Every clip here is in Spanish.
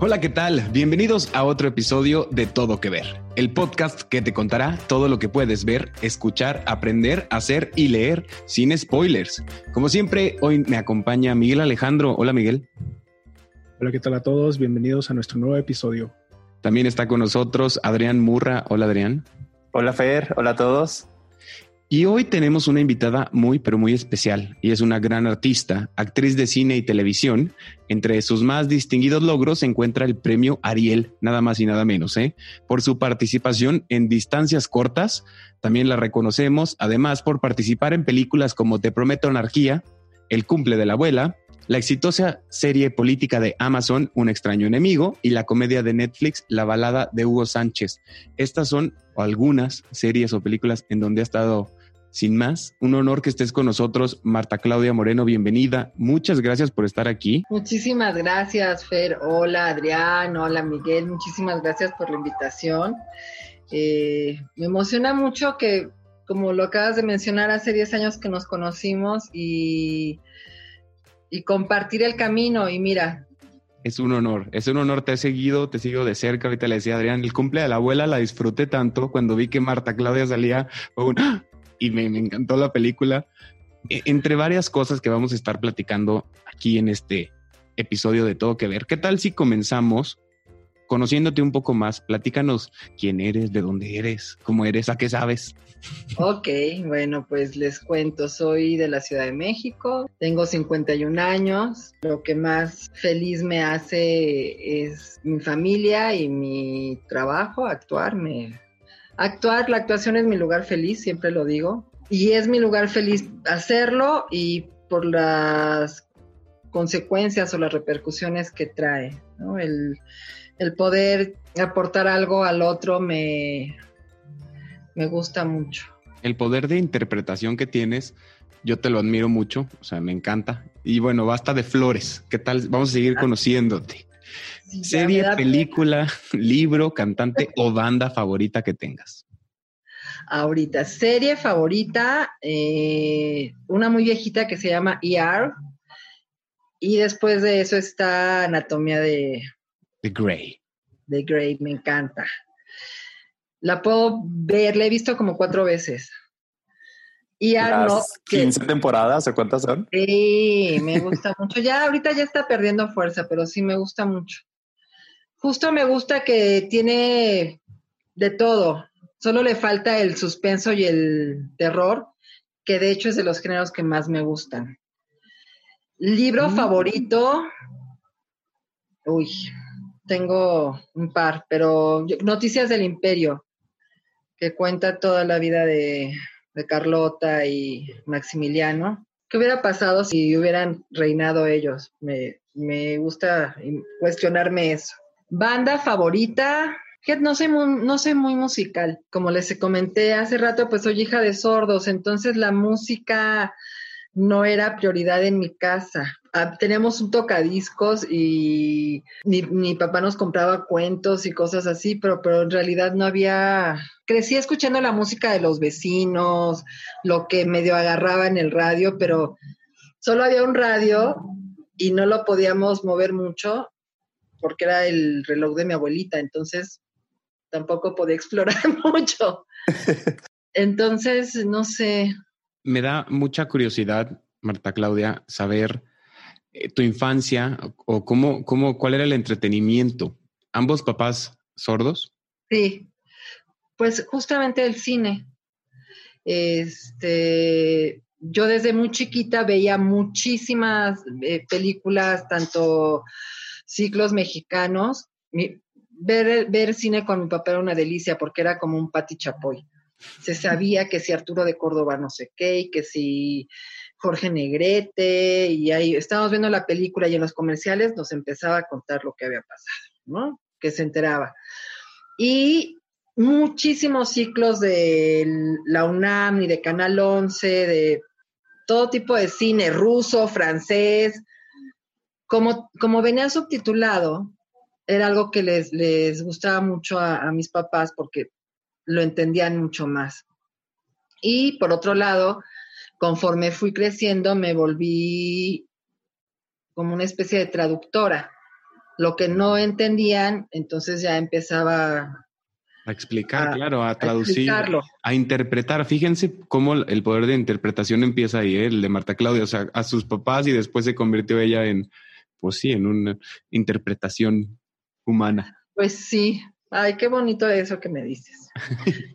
Hola, ¿qué tal? Bienvenidos a otro episodio de Todo que Ver, el podcast que te contará todo lo que puedes ver, escuchar, aprender, hacer y leer sin spoilers. Como siempre, hoy me acompaña Miguel Alejandro. Hola, Miguel. Hola, ¿qué tal a todos? Bienvenidos a nuestro nuevo episodio. También está con nosotros Adrián Murra. Hola, Adrián. Hola, Fer. Hola a todos. Y hoy tenemos una invitada muy, pero muy especial, y es una gran artista, actriz de cine y televisión. Entre sus más distinguidos logros se encuentra el premio Ariel, nada más y nada menos, ¿eh? por su participación en distancias cortas. También la reconocemos, además, por participar en películas como Te Prometo Anarquía, El cumple de la abuela, la exitosa serie política de Amazon, Un extraño enemigo, y la comedia de Netflix, La balada de Hugo Sánchez. Estas son algunas series o películas en donde ha estado sin más. Un honor que estés con nosotros, Marta Claudia Moreno, bienvenida. Muchas gracias por estar aquí. Muchísimas gracias, Fer. Hola, Adrián. Hola, Miguel. Muchísimas gracias por la invitación. Eh, me emociona mucho que, como lo acabas de mencionar, hace 10 años que nos conocimos y y compartir el camino. Y mira. Es un honor, es un honor, te he seguido, te sigo de cerca. Ahorita le decía Adrián, el cumple de la abuela la disfruté tanto cuando vi que Marta Claudia salía y me, me encantó la película. E, entre varias cosas que vamos a estar platicando aquí en este episodio de Todo que Ver, ¿qué tal si comenzamos conociéndote un poco más, platícanos quién eres, de dónde eres, cómo eres, a qué sabes. Ok, bueno, pues les cuento, soy de la Ciudad de México, tengo 51 años, lo que más feliz me hace es mi familia y mi trabajo, actuar, Actuar, la actuación es mi lugar feliz, siempre lo digo, y es mi lugar feliz hacerlo y por las consecuencias o las repercusiones que trae, el poder aportar algo al otro me, me gusta mucho. El poder de interpretación que tienes, yo te lo admiro mucho, o sea, me encanta. Y bueno, basta de flores. ¿Qué tal? Vamos a seguir ah. conociéndote. Serie, película, libro, cantante o banda favorita que tengas. Ahorita, serie favorita, eh, una muy viejita que se llama ER. Y después de eso está Anatomía de, The Grey. The Grey, me encanta. La puedo ver, la he visto como cuatro veces. Y Las 15 temporadas o cuántas son? Sí, me gusta mucho. Ya ahorita ya está perdiendo fuerza, pero sí me gusta mucho. Justo me gusta que tiene de todo. Solo le falta el suspenso y el terror, que de hecho es de los géneros que más me gustan. Libro mm. favorito. Uy, tengo un par, pero Noticias del Imperio, que cuenta toda la vida de, Carlota y Maximiliano. ¿Qué hubiera pasado si hubieran reinado ellos? Me, me gusta cuestionarme eso. Banda favorita, no soy, muy, no soy muy musical. Como les comenté hace rato, pues soy hija de sordos, entonces la música no era prioridad en mi casa. Ah, teníamos un tocadiscos y mi, papá nos compraba cuentos y cosas así, pero, pero en realidad no había... Crecí escuchando la música de los vecinos, lo que medio agarraba en el radio, pero solo había un radio y no lo podíamos mover mucho porque era el reloj de mi abuelita, entonces tampoco podía explorar mucho. Entonces, no sé. Me da mucha curiosidad, Marta Claudia, saber eh, tu infancia o cómo, cómo, cuál era el entretenimiento? ¿Ambos papás sordos? Sí, pues justamente el cine. Este, yo desde muy chiquita veía muchísimas eh, películas, tanto ciclos mexicanos. ver, ver cine con mi papá era una delicia porque era como un pati chapoy. Se sabía que si Arturo de Córdoba no sé qué, y que si Jorge Negrete, y ahí estábamos viendo la película y en los comerciales nos empezaba a contar lo que había pasado, ¿no? Que se enteraba. Y muchísimos ciclos de la UNAM y de Canal 11, de todo tipo de cine, ruso, francés. Como, como venía subtitulado, era algo que les, les gustaba mucho a mis papás porque lo entendían mucho más. Y por otro lado, conforme fui creciendo, me volví como una especie de traductora. lo que no entendían, entonces ya empezaba a explicar, claro, a traducir, a, interpretar. Fíjense cómo el poder de interpretación empieza ahí, ¿eh? el de Marta Claudia, o sea, a sus papás y después se convirtió ella en, pues sí, en una interpretación humana. Pues sí, ay, qué bonito eso que me dices.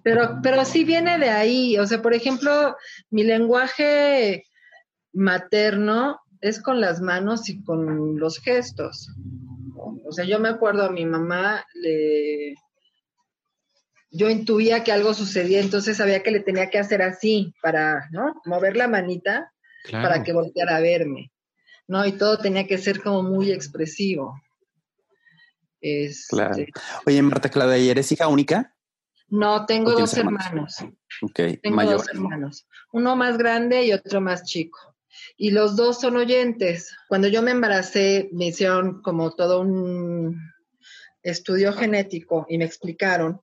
Pero, pero sí viene de ahí, o sea, por ejemplo, mi lenguaje materno es con las manos y con los gestos. O sea, yo me acuerdo a mi mamá, le, yo intuía que algo sucedía, entonces sabía que le tenía que hacer así para, ¿no? Mover la manita para que volteara a verme, ¿no? Y todo tenía que ser como muy expresivo. Este, claro. Oye, Marta Claudia, ¿y eres hija única? No, tengo dos hermanos. Ok, tengo dos hermanos. Uno más grande y otro más chico. Y los dos son oyentes. Cuando yo me embaracé, me hicieron como todo un estudio genético y me explicaron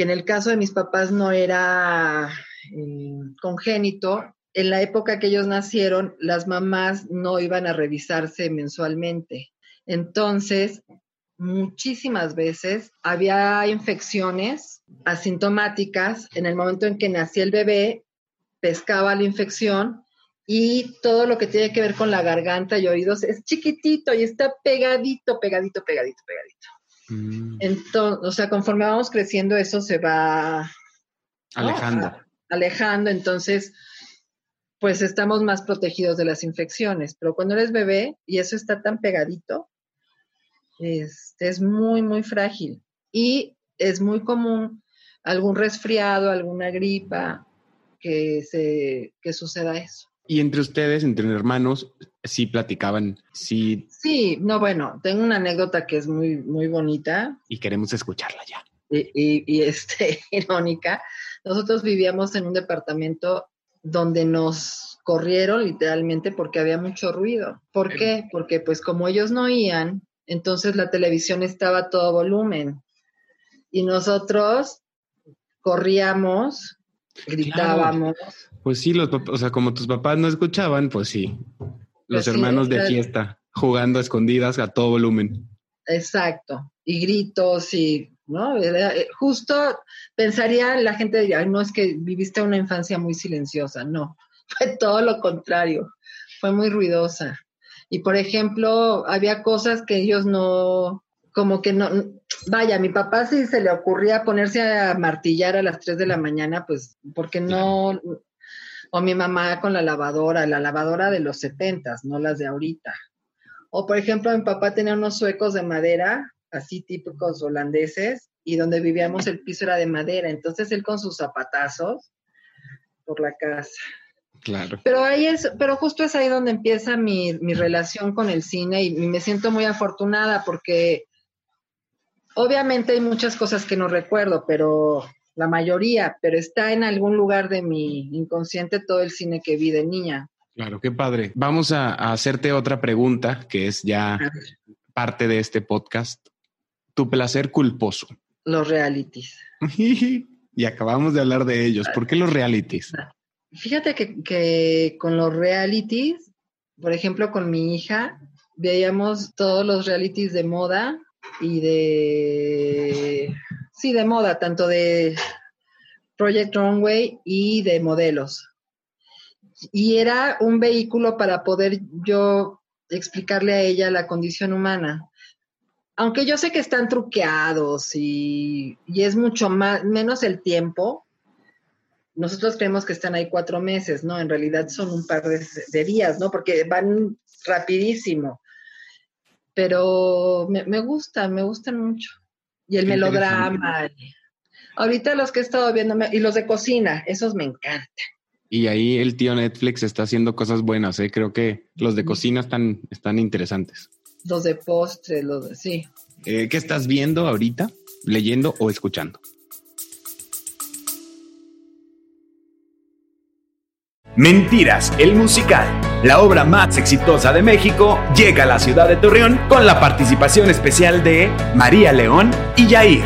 que en el caso de mis papás no era eh, congénito. En la época que ellos nacieron, las mamás no iban a revisarse mensualmente. Entonces, muchísimas veces había infecciones asintomáticas. En el momento en que nacía el bebé, pescaba la infección y todo lo que tiene que ver con la garganta y oídos es chiquitito y está pegadito, pegadito, pegadito, pegadito. Mm. Entonces, o sea, conforme vamos creciendo, eso se va alejando. alejando, entonces, pues estamos más protegidos de las infecciones. Pero cuando eres bebé y eso está tan pegadito, es, es muy, muy frágil. Y es muy común algún resfriado, alguna gripa, que, se, que suceda eso. Y entre ustedes, entre hermanos, sí platicaban, sí. Sí, no, bueno, tengo una anécdota que es muy, muy bonita. Y queremos escucharla ya. Y, y, este, irónica. Nosotros vivíamos en un departamento donde nos corrieron literalmente porque había mucho ruido. ¿Por qué? Porque pues como ellos no oían, entonces la televisión estaba a todo volumen. Y nosotros corríamos, gritábamos. Pues sí, los o sea, como tus papás no escuchaban, pues sí. Los hermanos de fiesta, jugando a escondidas a todo volumen. Exacto. Y gritos y, ¿no? Eh, justo pensaría la gente diría, no es que viviste una infancia muy silenciosa. No, fue todo lo contrario. Fue muy ruidosa. Y por ejemplo, había cosas que ellos no, como que no, vaya, mi papá si se le ocurría ponerse a martillar a las 3 de la mañana, pues porque no, o mi mamá con la lavadora, la lavadora de los setentas, no las de ahorita. O por ejemplo, mi papá tenía unos suecos de madera, así típicos holandeses, y donde vivíamos el piso era de madera. Entonces él con sus zapatazos por la casa. Claro. Pero ahí es, pero justo es ahí donde empieza mi, mi relación con el cine y me siento muy afortunada porque obviamente hay muchas cosas que no recuerdo, pero la mayoría, pero está en algún lugar de mi inconsciente todo el cine que vi de niña. Claro, qué padre. Vamos a, hacerte otra pregunta que es ya parte de este podcast. Tu placer culposo. Los realities. y acabamos de hablar de ellos. ¿Por qué los realities? Fíjate que, que con los realities, por ejemplo, con mi hija, veíamos todos los realities de moda y de Sí, de moda, tanto de Project Runway y de modelos. Y era un vehículo para poder yo explicarle a ella la condición humana. Aunque yo sé que están truqueados y, es mucho más, menos el tiempo, nosotros creemos que están ahí cuatro meses, ¿no? En realidad son un par de, de días, ¿no? Porque van rapidísimo. Pero me, me gustan, me gustan mucho y el melodrama. Ahorita los que he estado viendo, y los de cocina, esos me encantan. Y ahí el tío Netflix está haciendo cosas buenas, ¿eh? creo que los de cocina están, están interesantes. Los de postre, los de, sí. Eh, ¿Qué estás viendo ahorita, leyendo o escuchando? Mentiras, el musical, la obra más exitosa de México, llega a la ciudad de Torreón con la participación especial de María León y Yair.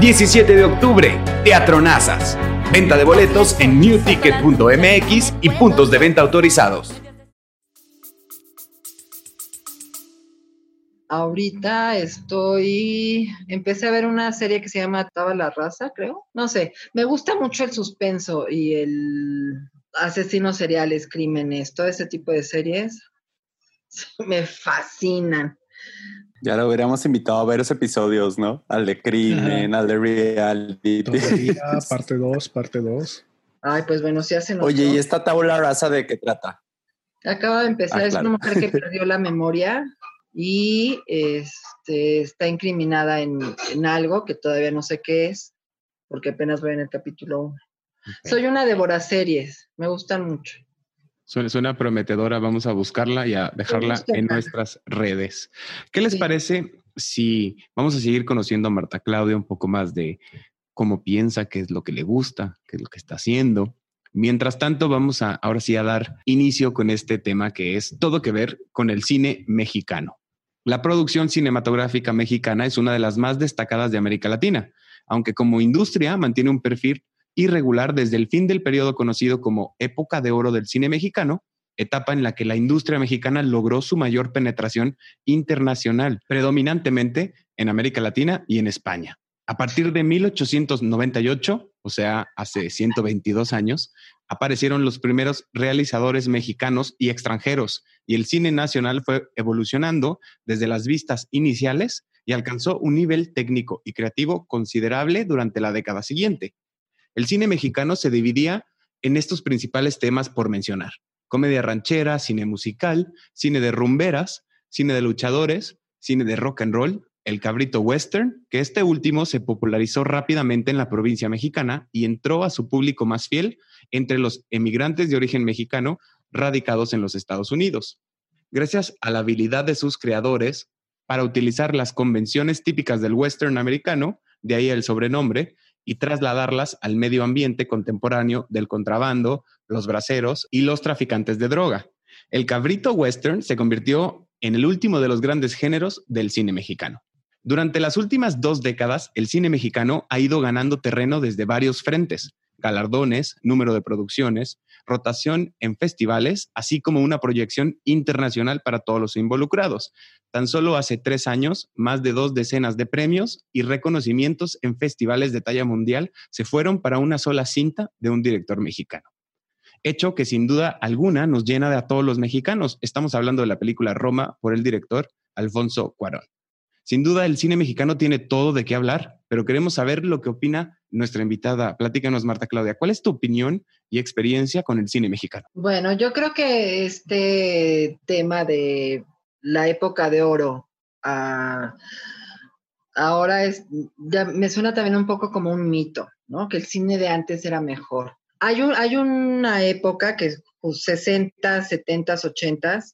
17 de octubre, Teatro Nazas. Venta de boletos en newticket.mx y puntos de venta autorizados. Ahorita estoy, empecé a ver una serie que se llama Taba la raza, creo. No sé, me gusta mucho el suspenso y el asesinos seriales, crímenes, todo ese tipo de series. Me fascinan. Ya lo hubiéramos invitado a ver esos episodios, ¿no? Al de crimen, al de reality. parte 2, parte 2. Ay, pues bueno, si hacen. Oye, ¿y esta tabla rasa de qué trata? Acaba de empezar, ah, es una mujer que perdió la memoria y este, está incriminada en, algo que todavía no sé qué es, porque apenas voy en el capítulo 1. Soy una devora series, me gustan mucho. Suena, prometedora, vamos a buscarla y a dejarla en nuestras redes. ¿Qué les parece si vamos a seguir conociendo a Marta Claudia un poco más de cómo piensa, qué es lo que le gusta, qué es lo que está haciendo? Mientras tanto, vamos a ahora sí a dar inicio con este tema que es todo que ver con el cine mexicano. La producción cinematográfica mexicana es una de las más destacadas de América Latina, aunque como industria mantiene un perfil irregular desde el fin del periodo conocido como época de oro del cine mexicano, etapa en la que la industria mexicana logró su mayor penetración internacional, predominantemente en América Latina y en España. A partir de 1898, o sea, hace 122 años, aparecieron los primeros realizadores mexicanos y extranjeros, y el cine nacional fue evolucionando desde las vistas iniciales y alcanzó un nivel técnico y creativo considerable durante la década siguiente. El cine mexicano se dividía en estos principales temas por mencionar. Comedia ranchera, cine musical, cine de rumberas, cine de luchadores, cine de rock and roll, el cabrito western, que este último se popularizó rápidamente en la provincia mexicana y entró a su público más fiel entre los emigrantes de origen mexicano radicados en los Estados Unidos. Gracias a la habilidad de sus creadores para utilizar las convenciones típicas del western americano, de ahí el sobrenombre, y trasladarlas al medio ambiente contemporáneo del contrabando, los braceros y los traficantes de droga. El cabrito western se convirtió en el último de los grandes géneros del cine mexicano. Durante las últimas dos décadas, el cine mexicano ha ido ganando terreno desde varios frentes, galardones, número de producciones, rotación en festivales, así como una proyección internacional para todos los involucrados. Tan solo hace tres años, más de dos decenas de premios y reconocimientos en festivales de talla mundial se fueron para una sola cinta de un director mexicano. Hecho que sin duda alguna nos llena de a todos los mexicanos. Estamos hablando de la película Roma por el director Alfonso Cuarón. Sin duda, el cine mexicano tiene todo de qué hablar, pero queremos saber lo que opina nuestra invitada. Platícanos, Marta Claudia, ¿cuál es tu opinión y experiencia con el cine mexicano? Bueno, yo creo que este tema de la época de oro ahora es, ya me suena también un poco como un mito, ¿no? Que el cine de antes era mejor. Hay, un, hay una época que pues, 60, 70, 80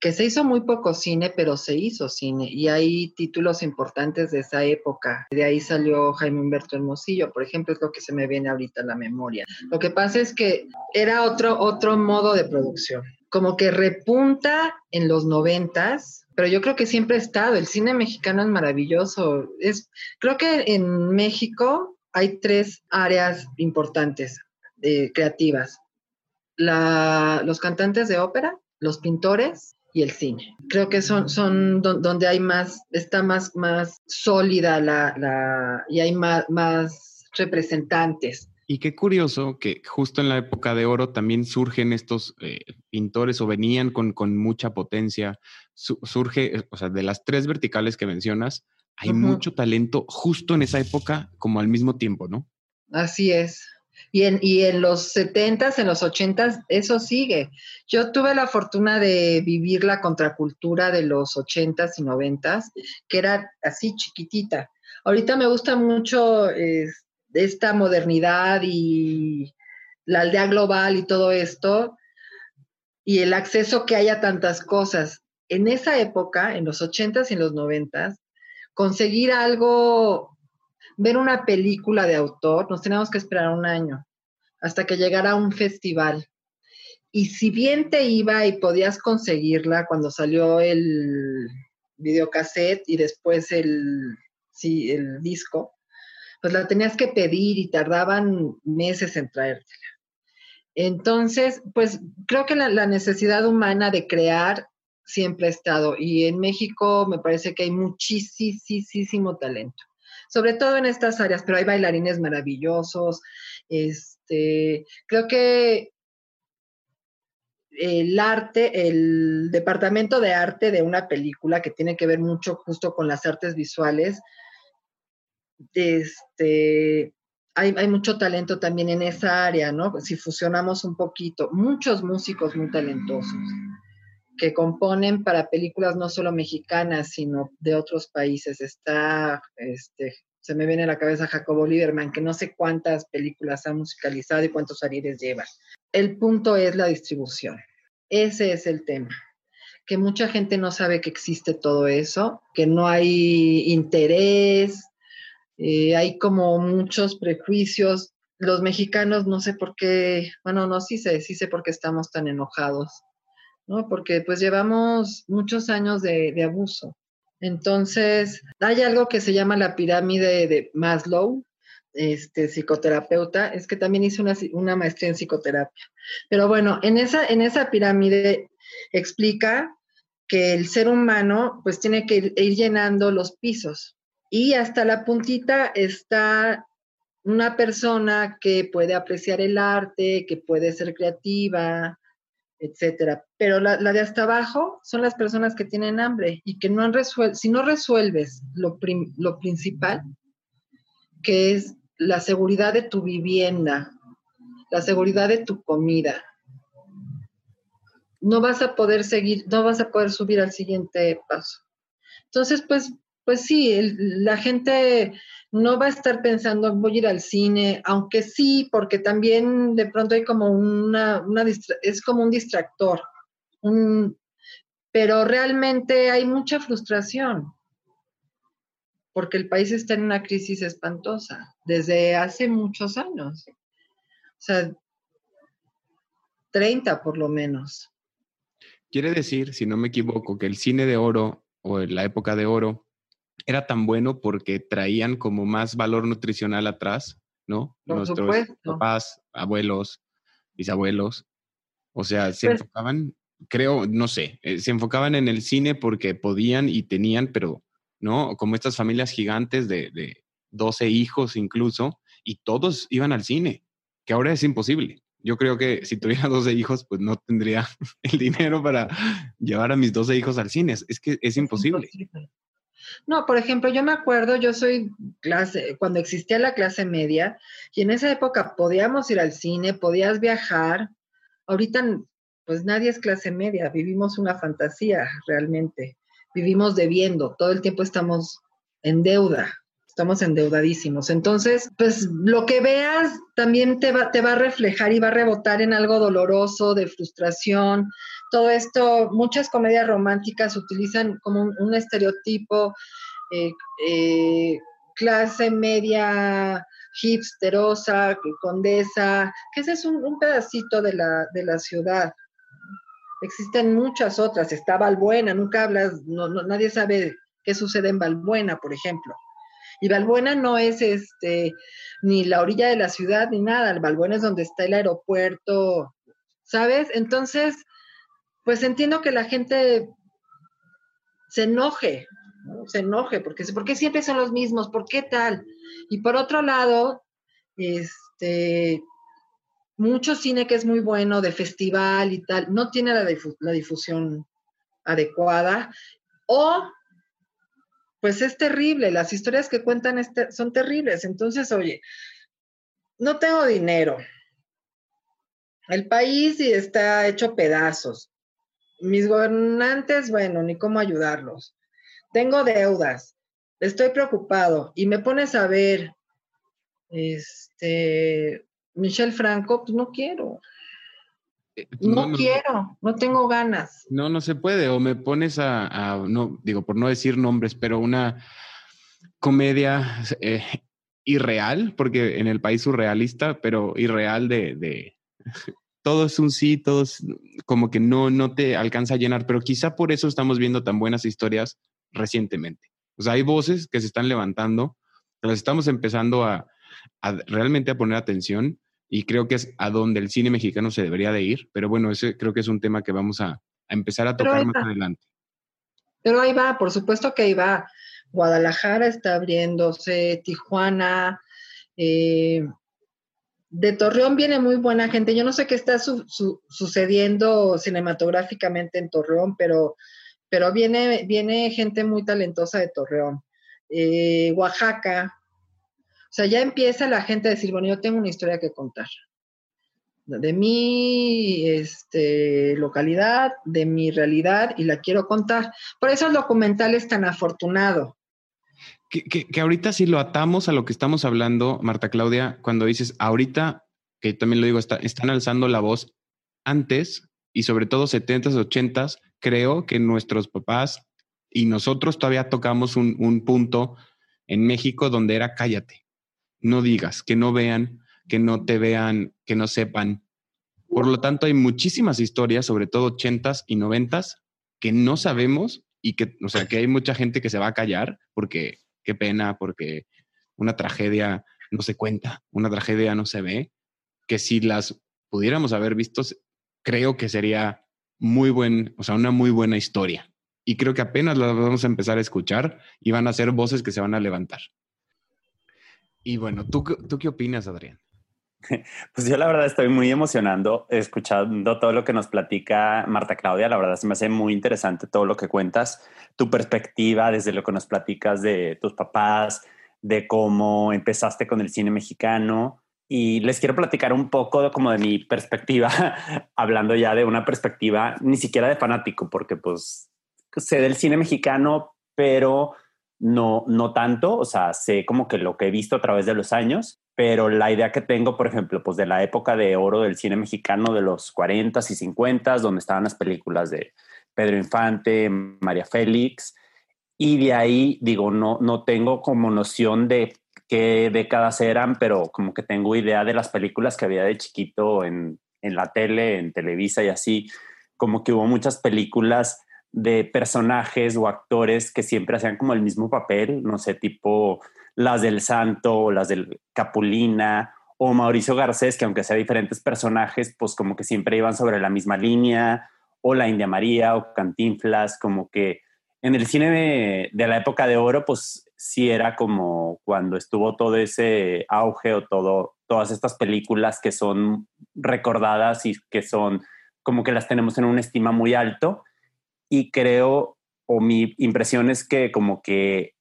que se hizo muy poco cine, pero se hizo cine y hay títulos importantes de esa época. De ahí salió Jaime Humberto Hermosillo, por ejemplo, es lo que se me viene ahorita a la memoria. Lo que pasa es que era otro, otro modo de producción, como que repunta en los noventas, pero yo creo que siempre ha estado. El cine mexicano es maravilloso. Es, creo que en México hay tres áreas importantes eh, creativas. los cantantes de ópera, los pintores y el cine. Creo que son, son donde hay más, está más, más sólida la, la y hay más, más representantes. Y qué curioso que justo en la época de oro también surgen estos eh, pintores o venían con, con mucha potencia. surge, o sea, de las tres verticales que mencionas, hay mucho talento justo en esa época como al mismo tiempo, ¿no? Así es. Y en, y en los 70s, en los 80s, eso sigue. Yo tuve la fortuna de vivir la contracultura de los 80s y 90s, que era así chiquitita. Ahorita me gusta mucho esta modernidad y la aldea global y todo esto, y el acceso que haya tantas cosas. En esa época, en los 80s y en los 90s, conseguir algo ver una película de autor, nos teníamos que esperar un año hasta que llegara un festival. Y si bien te iba y podías conseguirla cuando salió el videocassette y después el, sí, el disco, pues la tenías que pedir y tardaban meses en traértela. Entonces, pues creo que la, la necesidad humana de crear siempre ha estado. Y en México me parece que hay muchísimo talento, sobre todo en estas áreas, pero hay bailarines maravillosos. Este, creo que el arte, el departamento de arte de una película que tiene que ver mucho justo con las artes visuales, este, hay, hay, mucho talento también en esa área, ¿no? Si fusionamos un poquito, muchos músicos muy talentosos que componen para películas no solo mexicanas, sino de otros países. Está, este, se me viene a la cabeza Jacobo Lieberman, que no sé cuántas películas ha musicalizado y cuántos arires lleva. El punto es la distribución. Ese es el tema. Que mucha gente no sabe que existe todo eso, que no hay interés, eh, hay como muchos prejuicios. Los mexicanos no sé por qué, bueno, no, sí sé, sí sé por qué estamos tan enojados ¿no? Porque pues llevamos muchos años de, abuso. Entonces, hay algo que se llama la pirámide de Maslow, este psicoterapeuta, es que también hice una, maestría en psicoterapia. Pero bueno, en esa, en esa pirámide explica que el ser humano pues tiene que ir llenando los pisos y hasta la puntita está una persona que puede apreciar el arte, que puede ser creativa, etcétera. Pero la, de hasta abajo son las personas que tienen hambre y que no han resuelto, si no resuelves lo, lo principal, que es la seguridad de tu vivienda, la seguridad de tu comida, no vas a poder seguir, no vas a poder subir al siguiente paso. Entonces, pues, pues sí, la gente no va a estar pensando, voy a ir al cine, aunque sí, porque también de pronto hay como una, es como un distractor, pero realmente hay mucha frustración, porque el país está en una crisis espantosa desde hace muchos años, o sea, 30 por lo menos. Quiere decir, si no me equivoco, que el cine de oro o la época de oro era tan bueno porque traían como más valor nutricional atrás, ¿no? Nuestros papás, abuelos, bisabuelos. O sea, se pues enfocaban, creo, no sé, eh, se enfocaban en el cine porque podían y tenían, pero, ¿no? Como estas familias gigantes de, de 12 hijos incluso, y todos iban al cine, que ahora es imposible. Yo creo que si tuviera 12 hijos, pues no tendría el dinero para llevar a mis 12 hijos al cine. Es que es imposible. No, por ejemplo, yo me acuerdo, yo soy clase, cuando existía la clase media, y en esa época podíamos ir al cine, podías viajar. Ahorita, pues nadie es clase media, vivimos una fantasía realmente. Vivimos debiendo, todo el tiempo estamos en deuda, estamos endeudadísimos. Entonces, pues lo que veas también te va, te va a reflejar y va a rebotar en algo doloroso, de frustración, todo esto, muchas comedias románticas utilizan como un, estereotipo, eh, eh, clase media hipsterosa, condesa, que ese es un, pedacito de la, de la, ciudad. Existen muchas otras, está Valbuena, nunca hablas, no, nadie sabe qué sucede en Valbuena, por ejemplo. Y Valbuena no es este ni la orilla de la ciudad ni nada, Valbuena es donde está el aeropuerto, ¿sabes? Entonces, pues entiendo que la gente se enoje, se enoje, porque ¿por siempre son los mismos? ¿Por qué tal? Y por otro lado, este, mucho cine que es muy bueno, de festival y tal, no tiene la, difusión adecuada, o pues es terrible, las historias que cuentan son terribles. Entonces, oye, no tengo dinero. El país está hecho pedazos mis gobernantes, bueno, ni cómo ayudarlos. Tengo deudas, estoy preocupado y me pones a ver, este, Michelle Franco, pues no quiero. Eh, no, quiero, no tengo ganas. No, no se puede. O me pones a, no, digo, por no decir nombres, pero una comedia eh, irreal, porque en el país surrealista, pero irreal de, todo es un sí, todo es como que no, no te alcanza a llenar, pero quizá por eso estamos viendo tan buenas historias recientemente. O sea, hay voces que se están levantando, las estamos empezando a, realmente a poner atención y creo que es a donde el cine mexicano se debería de ir, pero bueno, ese creo que es un tema que vamos a, empezar a tocar más adelante. Pero ahí va, por supuesto que ahí va. Guadalajara está abriéndose, Tijuana, eh, de Torreón viene muy buena gente. Yo no sé qué está sucediendo cinematográficamente en Torreón, pero, pero viene, viene gente muy talentosa de Torreón. Eh, Oaxaca. O sea, ya empieza la gente a decir, bueno, yo tengo una historia que contar. De mi este, localidad, de mi realidad, y la quiero contar. Por eso el documental es tan afortunado. Que, ahorita si lo atamos a lo que estamos hablando, Marta Claudia, cuando dices ahorita, que también lo digo, están alzando la voz antes y sobre todo 70s, 80s, creo que nuestros papás y nosotros todavía tocamos un, un punto en México donde era cállate, no digas, que no vean, que no te vean, que no sepan. Por lo tanto, hay muchísimas historias, sobre todo 80s y 90s, que no sabemos y que, o sea, que hay mucha gente que se va a callar porque qué pena, porque una tragedia no se cuenta, una tragedia no se ve, que si las pudiéramos haber visto, creo que sería muy buen, o sea, una muy buena historia. Y creo que apenas las vamos a empezar a escuchar y van a ser voces que se van a levantar. Y bueno, ¿tú, tú qué opinas, Adrián? Pues yo la verdad estoy muy emocionando escuchando todo lo que nos platica Marta Claudia. La verdad se me hace muy interesante todo lo que cuentas, tu perspectiva desde lo que nos platicas de tus papás, de cómo empezaste con el cine mexicano. Y les quiero platicar un poco como de mi perspectiva, hablando ya de una perspectiva ni siquiera de fanático, porque pues sé del cine mexicano, pero no, no tanto, o sea, sé como que lo que he visto a través de los años, pero la idea que tengo, por ejemplo, pues de la época de oro del cine mexicano de los 40s y 50s, donde estaban las películas de Pedro Infante, María Félix, y de ahí, digo, no, no tengo como noción de qué décadas eran, pero como que tengo idea de las películas que había de chiquito en, en la tele, en Televisa y así, como que hubo muchas películas de personajes o actores que siempre hacían como el mismo papel, no sé, tipo las del Santo o las del Capulina o Mauricio Garcés, que aunque sea diferentes personajes, pues como que siempre iban sobre la misma línea, o la India María o Cantinflas, como que en el cine de, la época de oro, pues sí era como cuando estuvo todo ese auge o todo, todas estas películas que son recordadas y que son como que las tenemos en una estima muy alto y creo, o mi impresión es que como que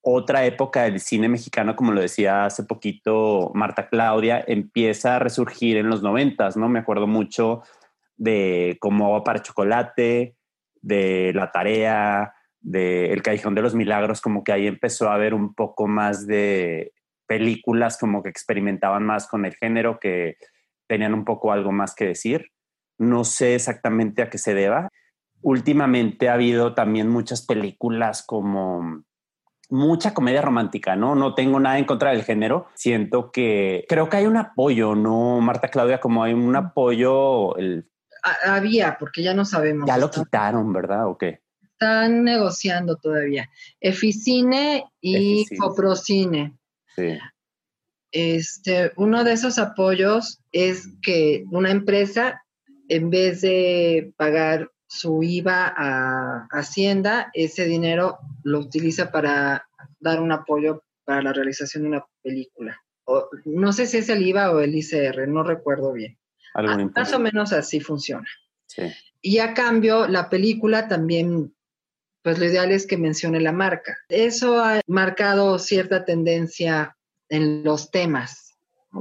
otra época del cine mexicano, como lo decía hace poquito Marta Claudia, empieza a resurgir en los noventas, ¿no? Me acuerdo mucho de Como agua para chocolate, de La Tarea, de El Callejón de los Milagros, como que ahí empezó a haber un poco más de películas como que experimentaban más con el género, que tenían un poco algo más que decir. No sé exactamente a qué se deba últimamente ha habido también muchas películas como mucha comedia romántica, ¿no? No tengo nada en contra del género. Siento que creo que hay un apoyo, ¿no, Marta Claudia? Como hay un apoyo. El... Había, porque ya no sabemos. Ya lo quitaron, ¿verdad? ¿O qué? Están negociando todavía. Eficine y Coprocine. Sí. Este, uno de esos apoyos es que una empresa, en vez de pagar su IVA a Hacienda, ese dinero lo utiliza para dar un apoyo para la realización de una película. no sé si es el IVA o el ICR, no recuerdo bien. Ah, más o menos así funciona. Y a cambio, la película también, pues lo ideal es que mencione la marca. Eso ha marcado cierta tendencia en los temas.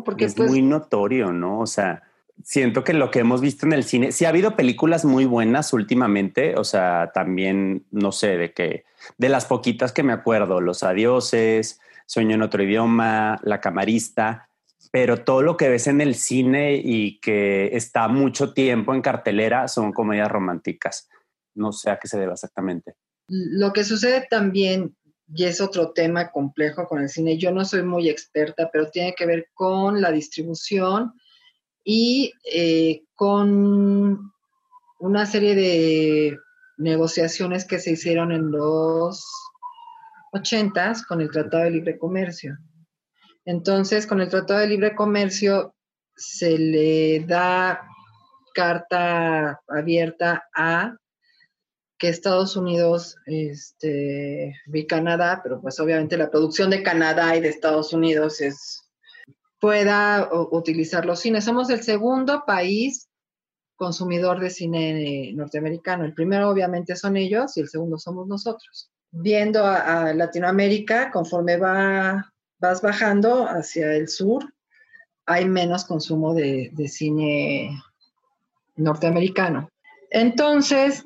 Porque es pues, muy notorio, ¿no? O sea, siento que lo que hemos visto en el cine, sí ha habido películas muy buenas últimamente, o sea, también, no sé, de que, de las poquitas que me acuerdo, Los Adioses, Sueño en otro idioma, La Camarista, pero todo lo que ves en el cine y que está mucho tiempo en cartelera son comedias románticas. No sé a qué se debe exactamente. Lo que sucede también, y es otro tema complejo con el cine, yo no soy muy experta, pero tiene que ver con la distribución, y eh, con una serie de negociaciones que se hicieron en los ochentas con el Tratado de Libre Comercio. Entonces, con el Tratado de Libre Comercio se le da carta abierta a que Estados Unidos este, y Canadá, pero pues obviamente la producción de Canadá y de Estados Unidos es pueda utilizar los cines. Somos el segundo país consumidor de cine norteamericano. El primero obviamente son ellos y el segundo somos nosotros. Viendo a, Latinoamérica, conforme va, vas bajando hacia el sur, hay menos consumo de, cine norteamericano. Entonces,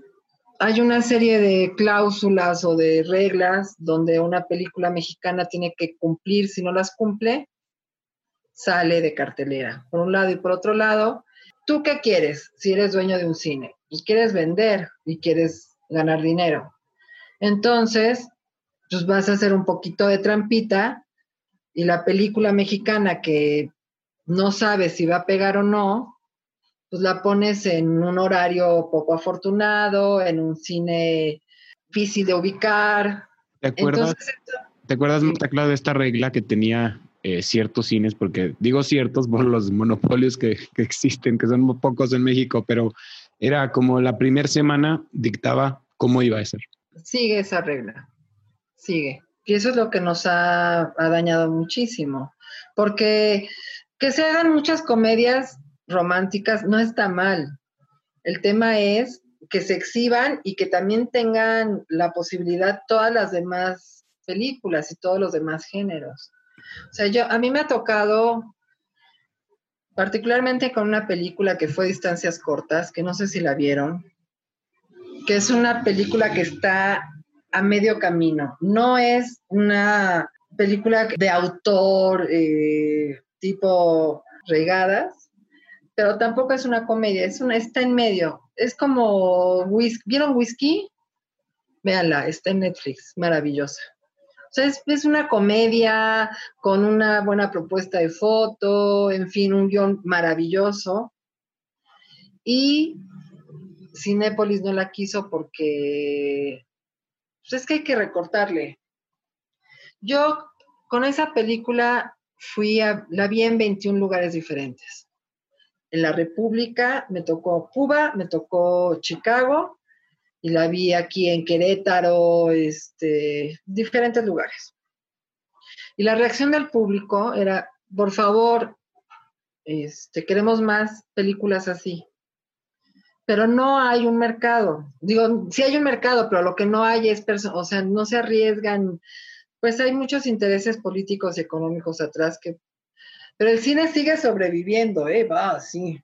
hay una serie de cláusulas o de reglas donde una película mexicana tiene que cumplir, si no las cumple, sale de cartelera, por un lado y por otro lado, ¿tú qué quieres si eres dueño de un cine? Pues quieres vender y quieres ganar dinero. Entonces, pues vas a hacer un poquito de trampita y la película mexicana que no sabes si va a pegar o no, pues la pones en un horario poco afortunado, en un cine difícil de ubicar. ¿Te acuerdas, ¿te acuerdas de esta regla que tenía eh, ciertos cines, porque digo ciertos por los monopolios que, que, existen, que son muy pocos en México, pero era como la primera semana dictaba cómo iba a ser. Sigue esa regla, sigue. Y eso es lo que nos ha, ha dañado muchísimo, porque que se hagan muchas comedias románticas no está mal. El tema es que se exhiban y que también tengan la posibilidad todas las demás películas y todos los demás géneros. O sea, yo, a mí me ha tocado, particularmente con una película que fue Distancias Cortas, que no sé si la vieron, que es una película que está a medio camino. No es una película de autor eh, tipo regadas, pero tampoco es una comedia, es una, está en medio. Es como, ¿vieron Whisky? Véanla, está en Netflix, maravillosa. O sea, es, una comedia con una buena propuesta de foto, en fin, un guion maravilloso. Y Cinépolis no la quiso porque pues es que hay que recortarle. Yo con esa película fui a, la vi en 21 lugares diferentes. En la República me tocó Cuba, me tocó Chicago, y la vi aquí en Querétaro, este, diferentes lugares. Y la reacción del público era, por favor, este, queremos más películas así. Pero no hay un mercado. Digo, sí hay un mercado, pero lo que no hay es, o sea, no se arriesgan. Pues hay muchos intereses políticos y económicos atrás que... Pero el cine sigue sobreviviendo, ¿eh? Va, sí.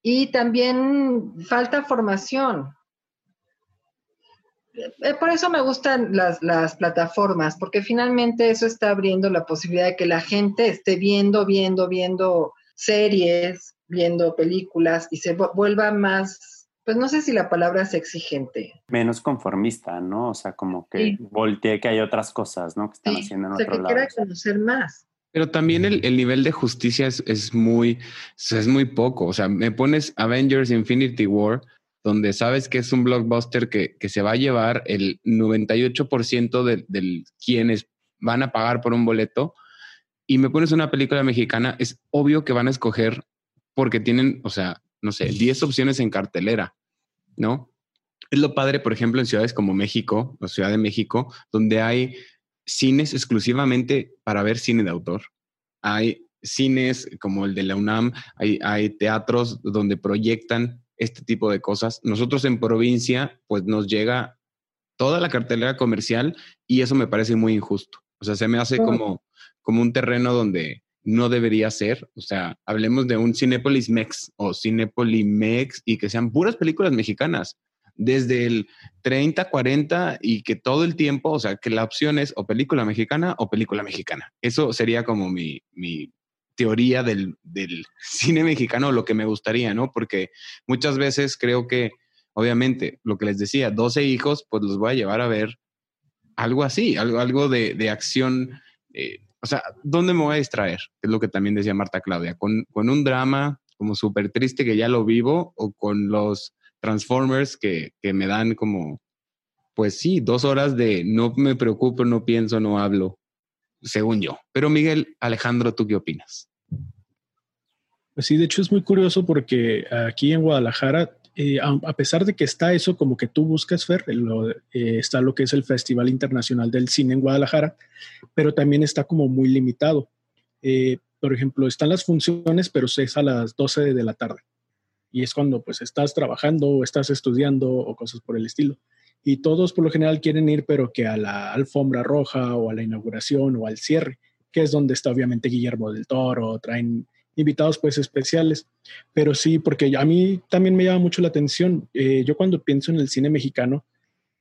Y también falta formación. Eh, por eso me gustan las, las, plataformas, porque finalmente eso está abriendo la posibilidad de que la gente esté viendo, viendo, viendo series, viendo películas y se vuelva más, pues no sé si la palabra es exigente. Menos conformista, ¿no? O sea, como que voltee que hay otras cosas, ¿no? Que están haciendo en o sea, que quiera conocer más. Pero también el, el, nivel de justicia es, es, muy, es muy poco. O sea, me pones Avengers Infinity War donde sabes que es un blockbuster que, se va a llevar el 98% de, de, quienes van a pagar por un boleto, y me pones una película mexicana, es obvio que van a escoger porque tienen, o sea, no sé, 10 opciones en cartelera, ¿no? Es lo padre, por ejemplo, en ciudades como México, o Ciudad de México, donde hay cines exclusivamente para ver cine de autor. Hay cines como el de la UNAM, hay, hay teatros donde proyectan este tipo de cosas. Nosotros en provincia, pues nos llega toda la cartelera comercial y eso me parece muy injusto. O sea, se me hace como, como un terreno donde no debería ser. O sea, hablemos de un Cinepolis Mex o Cinepolis Mex y que sean puras películas mexicanas. Desde el 30, 40 y que todo el tiempo, o sea, que la opción es o película mexicana o película mexicana. Eso sería como mi, mi teoría del, cine mexicano, lo que me gustaría, ¿no? Porque muchas veces creo que, obviamente, lo que les decía, 12 hijos, pues los voy a llevar a ver algo así, algo, algo de, acción. Eh, o sea, ¿dónde me voy a distraer? Es lo que también decía Marta Claudia, con, con un drama como súper triste que ya lo vivo o con los Transformers que, que me dan como, pues sí, dos horas de no me preocupo, no pienso, no hablo según yo. Pero Miguel, Alejandro, ¿tú qué opinas? Pues sí, de hecho es muy curioso porque aquí en Guadalajara eh, a, pesar de que está eso como que tú buscas, Fer, eh, está lo que es el Festival Internacional del Cine en Guadalajara, pero también está como muy limitado. Eh, por ejemplo, están las funciones, pero es a las 12 de la tarde. Y es cuando pues estás trabajando o estás estudiando o cosas por el estilo. Y todos por lo general quieren ir, pero que a la alfombra roja o a la inauguración o al cierre, que es donde está obviamente Guillermo del Toro, traen invitados pues especiales, pero sí, porque a mí también me llama mucho la atención. Eh, yo cuando pienso en el cine mexicano,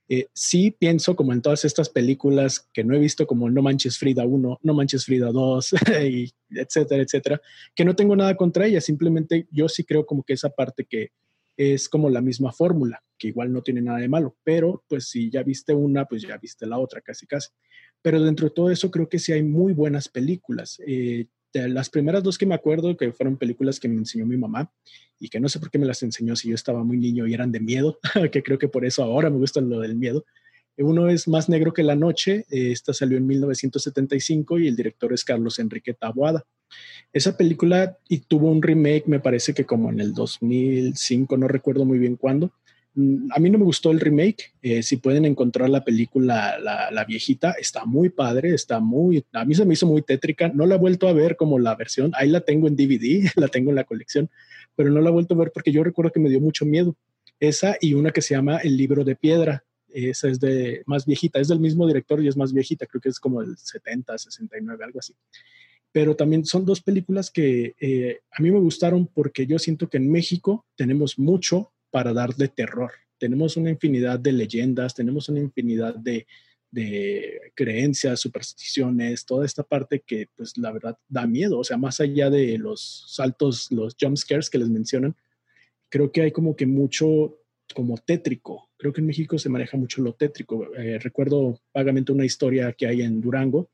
eh, sí pienso como en todas estas películas que no he visto como No Manches Frida 1, No Manches Frida 2, y etcétera, etcétera, que no tengo nada contra ellas, simplemente yo sí creo como que esa parte que es como la misma fórmula, que igual no tiene nada de malo, pero pues si ya viste una, pues ya viste la otra casi casi. Pero dentro de todo eso creo que sí hay muy buenas películas. Eh, las primeras dos que me acuerdo, que fueron películas que me enseñó mi mamá y que no sé por qué me las enseñó si yo estaba muy niño y eran de miedo, que creo que por eso ahora me gusta lo del miedo. Uno es Más Negro que la Noche, esta salió en 1975 y el director es Carlos Enrique Taboada. Esa película y tuvo un remake, me parece que como en el 2005, no recuerdo muy bien cuándo, a mí no me gustó el remake. Eh, si pueden encontrar la película, la, viejita, está muy padre, está muy, a mí se me hizo muy tétrica. No la he vuelto a ver como la versión, ahí la tengo en DVD, la tengo en la colección, pero no la he vuelto a ver porque yo recuerdo que me dio mucho miedo. Esa y una que se llama El libro de piedra. Esa es de más viejita, es del mismo director y es más viejita, creo que es como el 70, 69, algo así. Pero también son dos películas que eh, a mí me gustaron porque yo siento que en México tenemos mucho para dar de terror. Tenemos una infinidad de leyendas, tenemos una infinidad de, creencias, supersticiones, toda esta parte que pues la verdad da miedo, o sea, más allá de los saltos, los jump scares que les mencionan, creo que hay como que mucho como tétrico. Creo que en México se maneja mucho lo tétrico. Eh, recuerdo vagamente una historia que hay en Durango,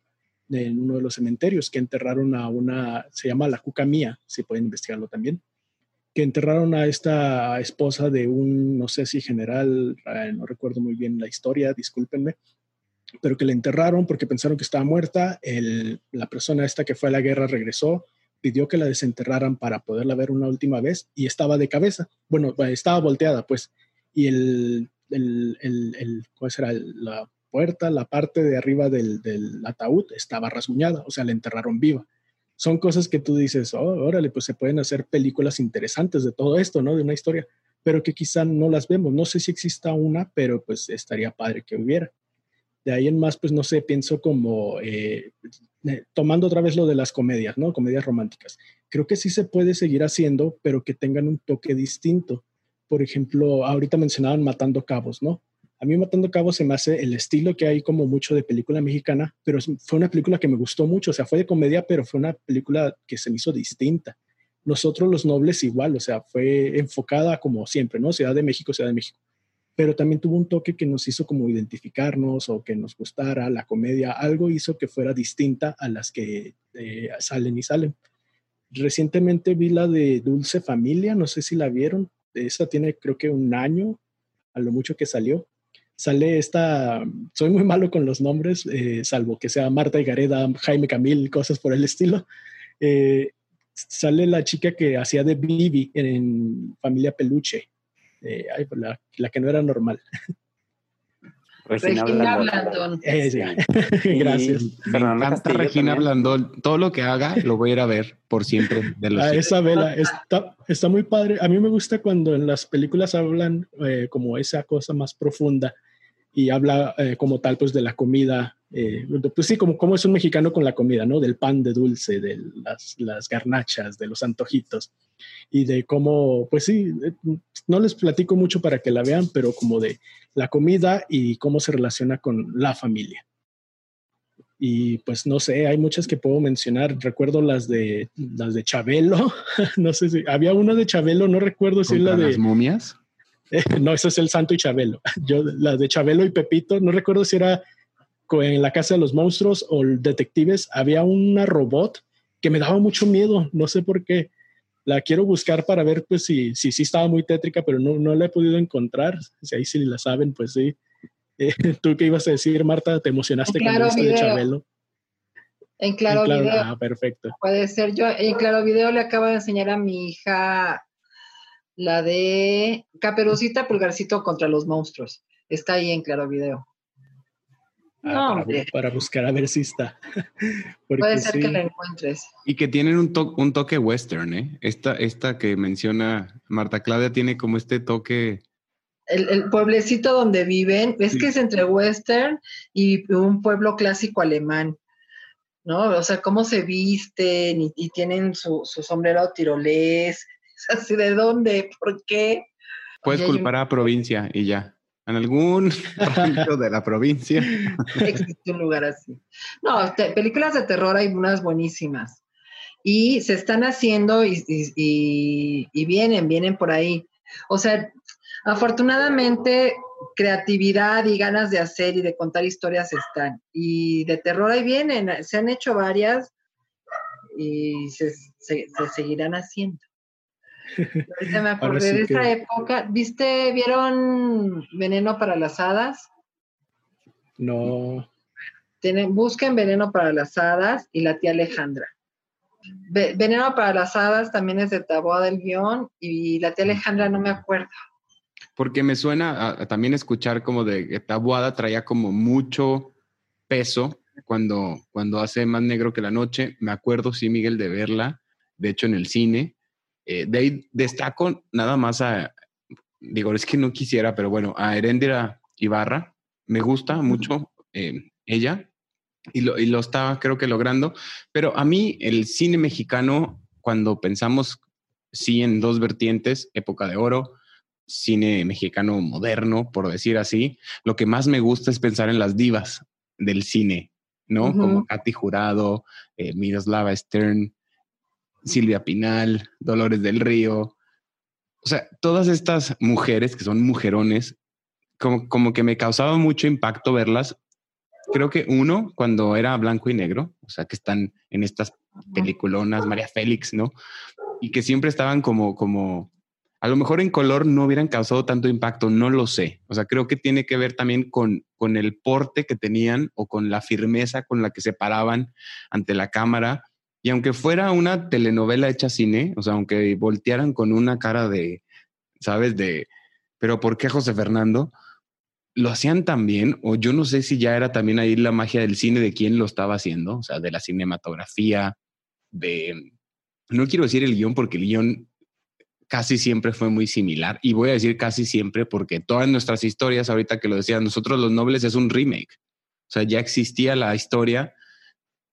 en uno de los cementerios, que enterraron a una, se llama la Cuca Mía, si pueden investigarlo también que enterraron a esta esposa de un, no sé si general, no recuerdo muy bien la historia, discúlpenme, pero que la enterraron porque pensaron que estaba muerta. la persona esta que fue a la guerra regresó, pidió que la desenterraran para poderla ver una última vez y estaba de cabeza. Bueno, estaba volteada, pues. Y el, el, el, ¿cuál será? La puerta, la parte de arriba del, del ataúd estaba rasguñada, o sea, la enterraron viva son cosas que tú dices, oh, órale, pues se pueden hacer películas interesantes de todo esto, ¿no? De una historia, pero que quizá no las vemos. No sé si exista una, pero pues estaría padre que hubiera. De ahí en más, pues no sé, pienso como, eh, eh, tomando otra vez lo de las comedias, ¿no? Comedias románticas. Creo que sí se puede seguir haciendo, pero que tengan un toque distinto. Por ejemplo, ahorita mencionaban Matando Cabos, ¿no? A mí Matando Cabo se me hace el estilo que hay como mucho de película mexicana, pero fue una película que me gustó mucho, o sea, fue de comedia, pero fue una película que se me hizo distinta. Nosotros los nobles igual, o sea, fue enfocada como siempre, ¿no? Ciudad de México, Ciudad de México. Pero también tuvo un toque que nos hizo como identificarnos o que nos gustara la comedia, algo hizo que fuera distinta a las que eh, salen y salen. Recientemente vi la de Dulce Familia, no sé si la vieron, esa tiene creo que un año, a lo mucho que salió sale esta, soy muy malo con los nombres, eh, salvo que sea Marta y Gareda, Jaime Camil, cosas por el estilo. Eh, sale la chica que hacía de Bibi en, Familia Peluche, eh, la, la, que no era normal. Regina, Blandón. Gracias. Me encanta Regina Blandón. Todo lo que haga lo voy a ir a ver por siempre. De los a esa vela está, está muy padre. A mí me gusta cuando en las películas hablan como esa cosa más profunda y habla eh, como tal pues de la comida, eh, pues sí, como, como es un mexicano con la comida, ¿no? Del pan de dulce, de las, las garnachas, de los antojitos y de cómo, pues sí, eh, no les platico mucho para que la vean, pero como de la comida y cómo se relaciona con la familia. Y pues no sé, hay muchas que puedo mencionar. Recuerdo las de las de Chabelo. no sé si había una de Chabelo, no recuerdo si es la de las momias. no, ese es el Santo y Chabelo. Yo, la de Chabelo y Pepito, no recuerdo si era en la Casa de los Monstruos o Detectives, había una robot que me daba mucho miedo, no sé por qué. La quiero buscar para ver pues si sí si, estaba muy tétrica, pero no, no la he podido encontrar. Si ahí sí la saben, pues sí. Eh, ¿Tú qué ibas a decir, Marta? ¿Te emocionaste con esto de Chabelo? En claro, video. Ah, perfecto. Puede ser. Yo en claro video le acabo de enseñar a mi hija La de Caperucita Pulgarcito contra los monstruos. Está ahí en Claro Video. Ah, para, buscar a ver si está. Puede ser que la encuentres. Y que tienen un, un toque western, ¿eh? Esta, esta que menciona Marta Claudia tiene como este toque. El, pueblecito donde viven, es que es entre western y un pueblo clásico alemán, ¿no? O sea, cómo se visten y, tienen su, sombrero tirolés. Así, ¿de dónde? ¿Por qué? Puedes culpar a provincia y ya en algún sitio de la provincia. Existe un lugar así. No, películas de terror hay unas buenísimas. Y se están haciendo y, vienen, vienen por ahí. O sea, afortunadamente, creatividad y ganas de hacer y de contar historias están. Y de terror ahí vienen, se han hecho varias y se seguirán haciendo. Ahorita me acordé de esa época. ¿Viste, vieron Veneno para las Hadas? No. Tienen, busquen Veneno para las Hadas y la tía Alejandra. Veneno para las Hadas también es de Taboa del guion y la tía Alejandra no me acuerdo. Porque me suena a, también escuchar como de que Taboada traía como mucho peso cuando, cuando hace Más Negro que la Noche. Me acuerdo, sí, Miguel, de verla, de hecho en el cine. Eh, de ahí destaco nada más a, digo, es que no quisiera, pero bueno, a Erendira Ibarra, me gusta mucho eh, ella y lo, y lo está, creo que logrando, pero a mí el cine mexicano, cuando pensamos, sí, en dos vertientes, época de oro, cine mexicano moderno, por decir así, lo que más me gusta es pensar en las divas del cine, ¿no? Como Katy Jurado, eh, Miroslava Stern, Silvia Pinal, Dolores del Río. O sea, todas estas mujeres que son mujerones, como, como que me causaba mucho impacto verlas. Creo que uno, cuando era blanco y negro, o sea, que están en estas peliculonas, María Félix, ¿no? Y que siempre estaban como, como, a lo mejor en color no hubieran causado tanto impacto, no lo sé. O sea, creo que tiene que ver también con, con el porte que tenían o con la firmeza con la que se paraban ante la cámara y aunque fuera una telenovela hecha cine, o sea, aunque voltearan con una cara de, ¿sabes? De, pero ¿por qué José Fernando? Lo hacían también, o yo no sé si ya era también ahí la magia del cine de quién lo estaba haciendo, o sea, de la cinematografía, de, no quiero decir el guion porque el guion casi siempre fue muy similar, y voy a decir casi siempre porque todas nuestras historias, ahorita que lo decían, nosotros los nobles es un remake, o sea, ya existía la historia,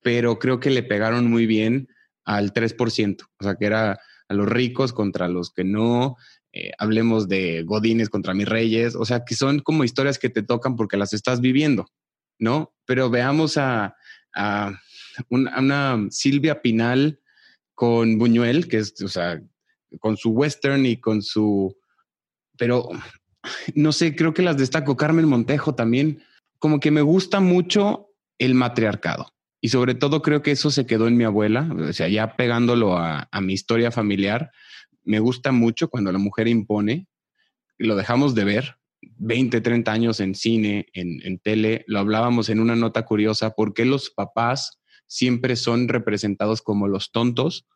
pero creo que le pegaron muy bien al 3%, o sea, que era a los ricos contra los que no, eh, hablemos de Godines contra mis reyes, o sea, que son como historias que te tocan porque las estás viviendo, ¿no? Pero veamos a, a, una, Silvia Pinal con Buñuel, que es, o sea, con su western y con su, pero no sé, creo que las destaco. Carmen Montejo también, como que me gusta mucho el matriarcado. Y sobre todo creo que eso se quedó en mi abuela, o sea, ya pegándolo a, mi historia familiar, me gusta mucho cuando la mujer impone, lo dejamos de ver, 20, 30 años en cine, en, en tele, lo hablábamos en una nota curiosa, ¿por qué los papás siempre son representados como los tontos?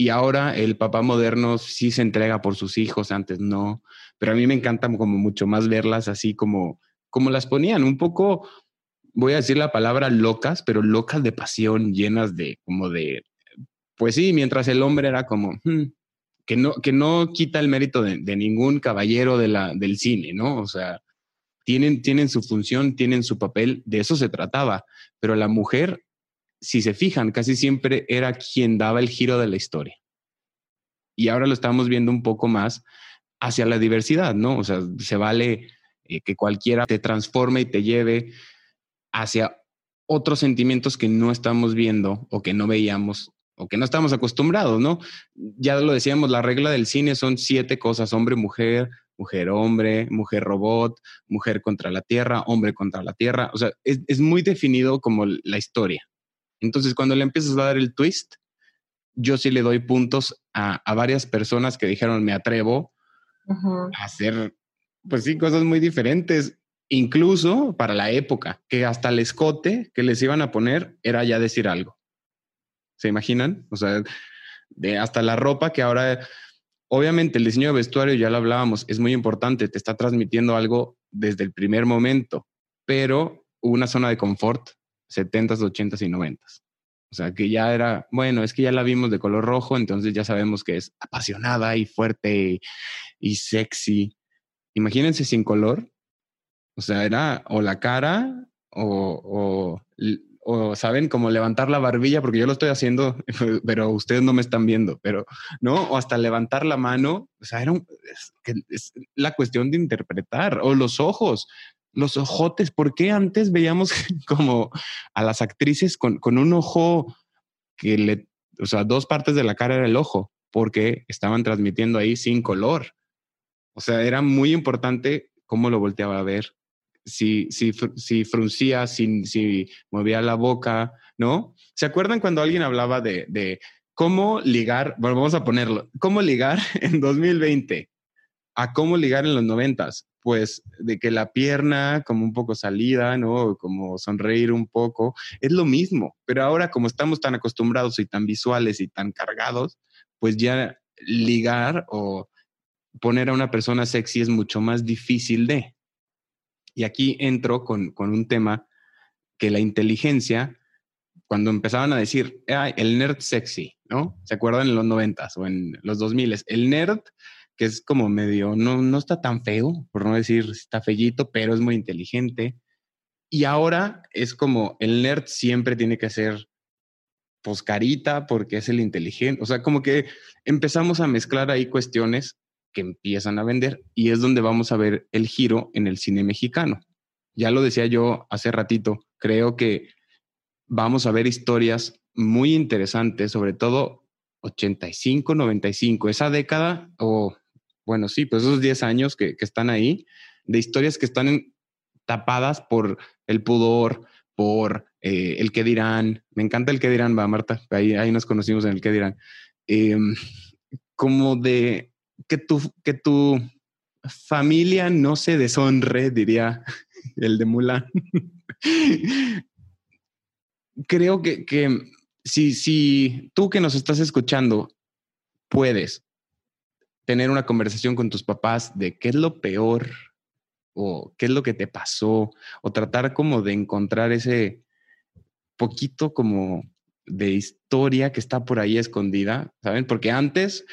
Y ahora el papá moderno sí se entrega por sus hijos, antes no, pero a mí me encanta como mucho más verlas así como, como las ponían, un poco voy a decir la palabra locas, pero locas de pasión, llenas de como de, pues sí, mientras el hombre era como, hmm", que, no, que no quita el mérito de, ningún caballero de la, del cine, ¿no? O sea, tienen, tienen su función, tienen su papel, de eso se trataba, pero la mujer, si se fijan, casi siempre era quien daba el giro de la historia. Y ahora lo estamos viendo un poco más hacia la diversidad, ¿no? O sea, se vale eh, que cualquiera te transforme y te lleve hacia otros sentimientos que no estamos viendo o que no veíamos o que no estamos acostumbrados, ¿no? Ya lo decíamos, la regla del cine son siete cosas, hombre, mujer, mujer, hombre, mujer, robot, mujer contra la tierra, hombre contra la tierra, o sea, es, muy definido como la historia. Entonces, cuando le empiezas a dar el twist, yo sí le doy puntos a, varias personas que dijeron, me atrevo a hacer, pues sí, cosas muy diferentes incluso para la época, que hasta el escote que les iban a poner era ya decir algo. ¿Se imaginan? O sea, de hasta la ropa que ahora Obviamente el diseño de vestuario, ya lo hablábamos, es muy importante, te está transmitiendo algo desde el primer momento, pero una zona de confort, 70s, 80s y 90s. O sea, que ya era, bueno, es que ya la vimos de color rojo, entonces ya sabemos que es apasionada y fuerte y, sexy. Imagínense sin color. O sea, era o la cara o, o, saben, como levantar la barbilla, porque yo lo estoy haciendo, pero ustedes no me están viendo, pero, ¿no? O hasta levantar la mano. O sea, era la cuestión de interpretar. O los ojos los ojotes, ¿por qué antes veíamos como a las actrices con, un ojo que le, o sea, dos partes de la cara era el ojo, porque estaban transmitiendo ahí sin color. O sea, era muy importante cómo lo volteaba a ver, si, si, si fruncía, si, si movía la boca, ¿no? ¿Se acuerdan cuando alguien hablaba de, de cómo ligar, bueno, vamos a ponerlo, cómo ligar en 2020 a cómo ligar en los noventas? pues de que la pierna como un poco salida, ¿no? Como sonreír un poco, es lo mismo, pero ahora como estamos tan acostumbrados y tan visuales y tan cargados, pues ya ligar o poner a una persona sexy es mucho más difícil de. Y aquí entro con, un tema que la inteligencia, cuando empezaban a decir, el nerd sexy, ¿no? ¿Se acuerdan en los noventas o en los dos miles? El nerd que es como medio, no, no está tan feo, por no decir está fellito, pero es muy inteligente. Y ahora es como el nerd siempre tiene que ser poscarita porque es el inteligente. O sea, como que empezamos a mezclar ahí cuestiones que empiezan a vender y es donde vamos a ver el giro en el cine mexicano. Ya lo decía yo hace ratito, creo que vamos a ver historias muy interesantes, sobre todo 85, 95, esa década o bueno, sí, pues esos 10 años que, están ahí, de historias que están tapadas por el pudor, por eh, el que dirán. Me encanta el que dirán, va, Marta. Ahí, ahí nos conocimos en el que dirán. Em, como de que tu, que tu familia no se deshonre, diría el de Mulan. Creo que, que si, si tú que nos estás escuchando puedes tener una conversación con tus papás de qué es lo peor o qué es lo que te pasó o tratar como de encontrar ese poquito como de historia que está por ahí escondida, ¿saben? Porque antes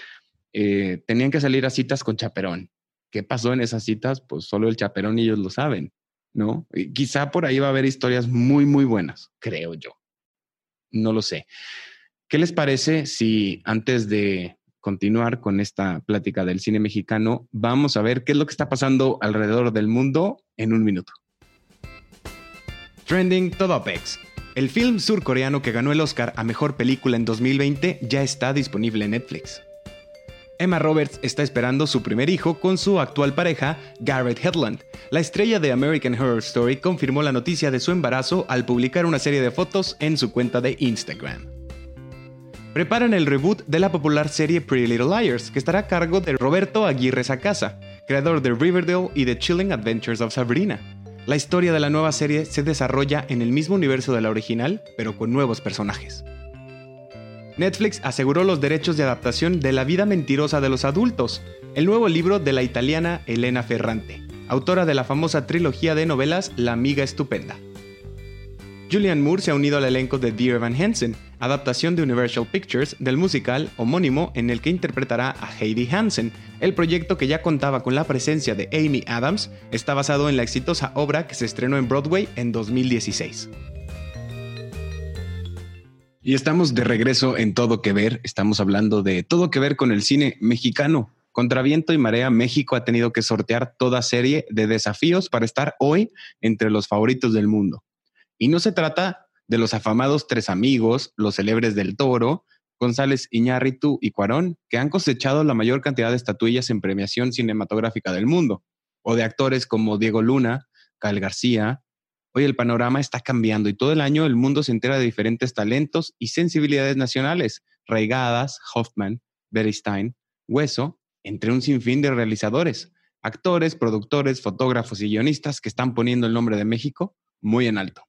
eh, tenían que salir a citas con chaperón. ¿Qué pasó en esas citas? Pues solo el chaperón y ellos lo saben, ¿no? Quizá por ahí va a haber historias muy, muy buenas, creo yo. No lo sé. ¿Qué les parece si antes de continuar con esta plática del cine mexicano, vamos a ver qué es lo que está pasando alrededor del mundo en un minuto. Trending Todopex. El film surcoreano que ganó el Oscar a Mejor Película en 2020 ya está disponible en Netflix. Emma Roberts está esperando su primer hijo con su actual pareja, Garrett Hedlund. La estrella de American Horror Story confirmó la noticia de su embarazo al publicar una serie de fotos en su cuenta de Instagram preparan el reboot de la popular serie Pretty Little Liars, que estará a cargo de Roberto Aguirre Sacasa, creador de Riverdale y The Chilling Adventures of Sabrina. La historia de la nueva serie se desarrolla en el mismo universo de la original, pero con nuevos personajes. Netflix aseguró los derechos de adaptación de La vida mentirosa de los adultos, el nuevo libro de la italiana Elena Ferrante, autora de la famosa trilogía de novelas La amiga estupenda. Julian Moore se ha unido al elenco de Dear Evan Hansen, adaptación de Universal Pictures del musical homónimo en el que interpretará a Heidi Hansen. El proyecto que ya contaba con la presencia de Amy Adams está basado en la exitosa obra que se estrenó en Broadway en 2016. Y estamos de regreso en Todo que Ver. Estamos hablando de Todo que Ver con el cine mexicano. Contra viento y marea, México ha tenido que sortear toda serie de desafíos para estar hoy entre los favoritos del mundo. Y no se trata de los afamados tres amigos, los célebres del toro, González Iñárritu y Cuarón, que han cosechado la mayor cantidad de estatuillas en premiación cinematográfica del mundo, o de actores como Diego Luna, Cal García. Hoy el panorama está cambiando y todo el año el mundo se entera de diferentes talentos y sensibilidades nacionales, Raigadas, Hoffman, Beristain, Hueso, entre un sinfín de realizadores, actores, productores, fotógrafos y guionistas que están poniendo el nombre de México muy en alto.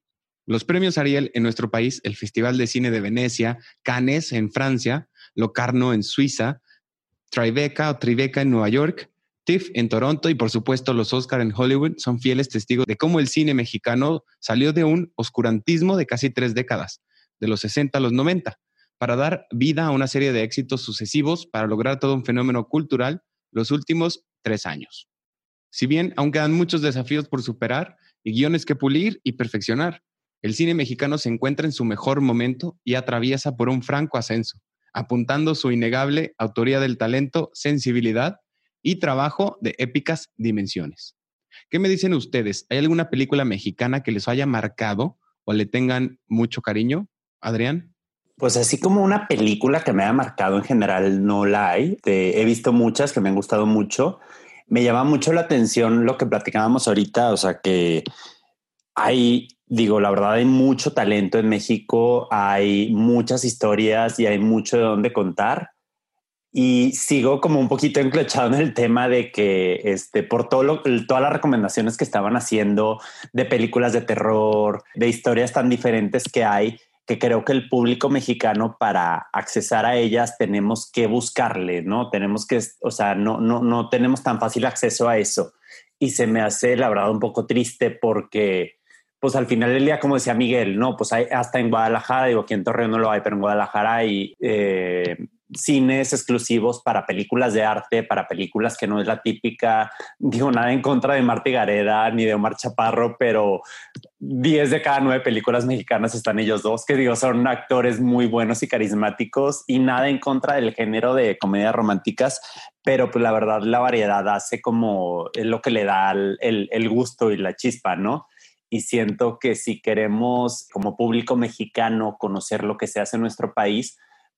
Los premios Ariel en nuestro país, el Festival de Cine de Venecia, Cannes en Francia, Locarno en Suiza, Tribeca o Tribeca en Nueva York, TIFF en Toronto y por supuesto los Oscar en Hollywood son fieles testigos de cómo el cine mexicano salió de un oscurantismo de casi tres décadas, de los 60 a los 90, para dar vida a una serie de éxitos sucesivos para lograr todo un fenómeno cultural los últimos tres años. Si bien aún quedan muchos desafíos por superar y guiones que pulir y perfeccionar, el cine mexicano se encuentra en su mejor momento y atraviesa por un franco ascenso, apuntando su innegable autoría del talento, sensibilidad y trabajo de épicas dimensiones. ¿Qué me dicen ustedes? ¿Hay alguna película mexicana que les haya marcado o le tengan mucho cariño? Adrián. Pues así como una película que me haya marcado en general no la hay. he visto muchas que me han gustado mucho. Me llama mucho la atención lo que platicábamos ahorita, o sea que hay, digo, la verdad hay mucho talento en México, hay muchas historias y hay mucho de dónde contar y sigo como un poquito enclochado en el tema de que este, por todo lo, todas las recomendaciones que estaban haciendo de películas de terror, de historias tan diferentes que hay, que creo que el público mexicano para accesar a ellas tenemos que buscarle, ¿no? Tenemos que, o sea, no, no, no tenemos tan fácil acceso a eso. Y se me hace, la verdad, un poco triste porque, pues al final del día, como decía Miguel, no, pues hay hasta en Guadalajara, digo, aquí en Torreón no lo hay, pero en Guadalajara hay eh, cines exclusivos para películas de arte, para películas que no es la típica, digo nada en contra de Marta Gareda ni de Omar Chaparro, pero 10 de cada 9 películas mexicanas están ellos dos, que digo, son actores muy buenos y carismáticos y nada en contra del género de comedias románticas, pero pues la verdad la variedad hace como es lo que le da el, el gusto y la chispa, ¿no? y siento que si queremos como público mexicano conocer lo que se hace en nuestro país,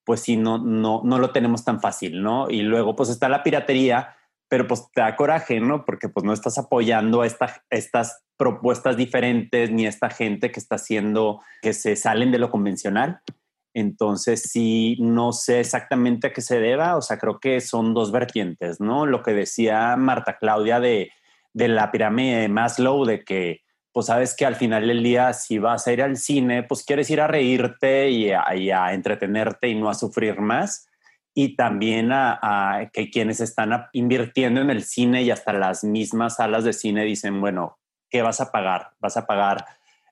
pues sí, no, no, no lo tenemos tan fácil, ¿no? Y luego pues está la piratería, pero pues te da coraje, ¿no? Porque pues no estás apoyando a estas propuestas diferentes ni esta gente que está haciendo que se salen de lo convencional. Entonces, sí, no sé exactamente a qué se deba, o sea, creo que son dos vertientes, ¿no? Lo que decía Marta Claudia de, de la pirámide de Maslow, de que pues sabes que al final del día, si vas a ir al cine, pues quieres ir a reírte y a, entretenerte y no a sufrir más. Y también a, que quienes están invirtiendo en el cine y hasta las mismas salas de cine dicen, bueno, ¿qué vas a pagar? Vas a pagar,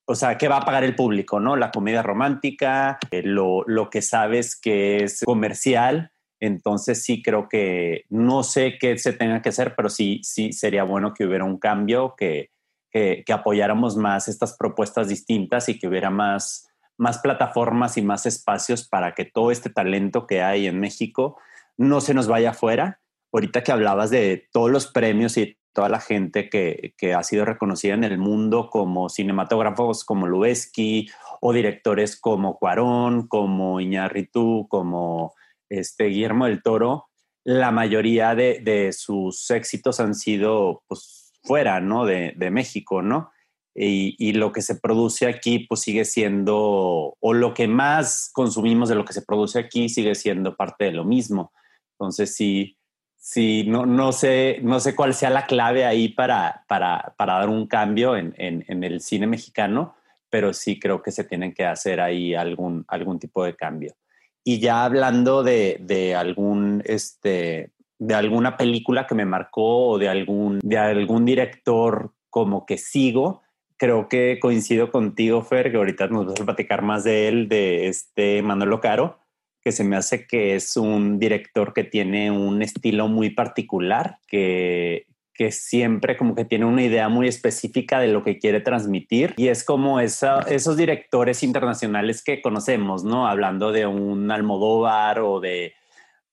o sea, ¿qué va a pagar el público? ¿No? La comedia romántica, eh, lo, lo que sabes que es comercial. Entonces sí creo que no sé qué se tenga que hacer, pero sí, sí sería bueno que hubiera un cambio que, que, apoyáramos más estas propuestas distintas y que hubiera más, más plataformas y más espacios para que todo este talento que hay en México no se nos vaya afuera. Ahorita que hablabas de todos los premios y toda la gente que, que ha sido reconocida en el mundo como cinematógrafos como Lubeski o directores como Cuarón, como Iñárritu, como este Guillermo del Toro, la mayoría de, de sus éxitos han sido pues, fuera, ¿no? De, México, ¿no? Y, lo que se produce aquí, pues sigue siendo, o lo que más consumimos de lo que se produce aquí sigue siendo parte de lo mismo. Entonces, sí, sí no, no, sé, no sé cuál sea la clave ahí para, para, dar un cambio en, el cine mexicano, pero sí creo que se tienen que hacer ahí algún, algún tipo de cambio. Y ya hablando de, de algún, este, de alguna película que me marcó o de algún, de algún director como que sigo. Creo que coincido contigo, Fer, que ahorita nos vas a platicar más de él, de este Manolo Caro, que se me hace que es un director que tiene un estilo muy particular, que, que siempre como que tiene una idea muy específica de lo que quiere transmitir y es como esos directores internacionales que conocemos, ¿no? Hablando de un Almodóvar o de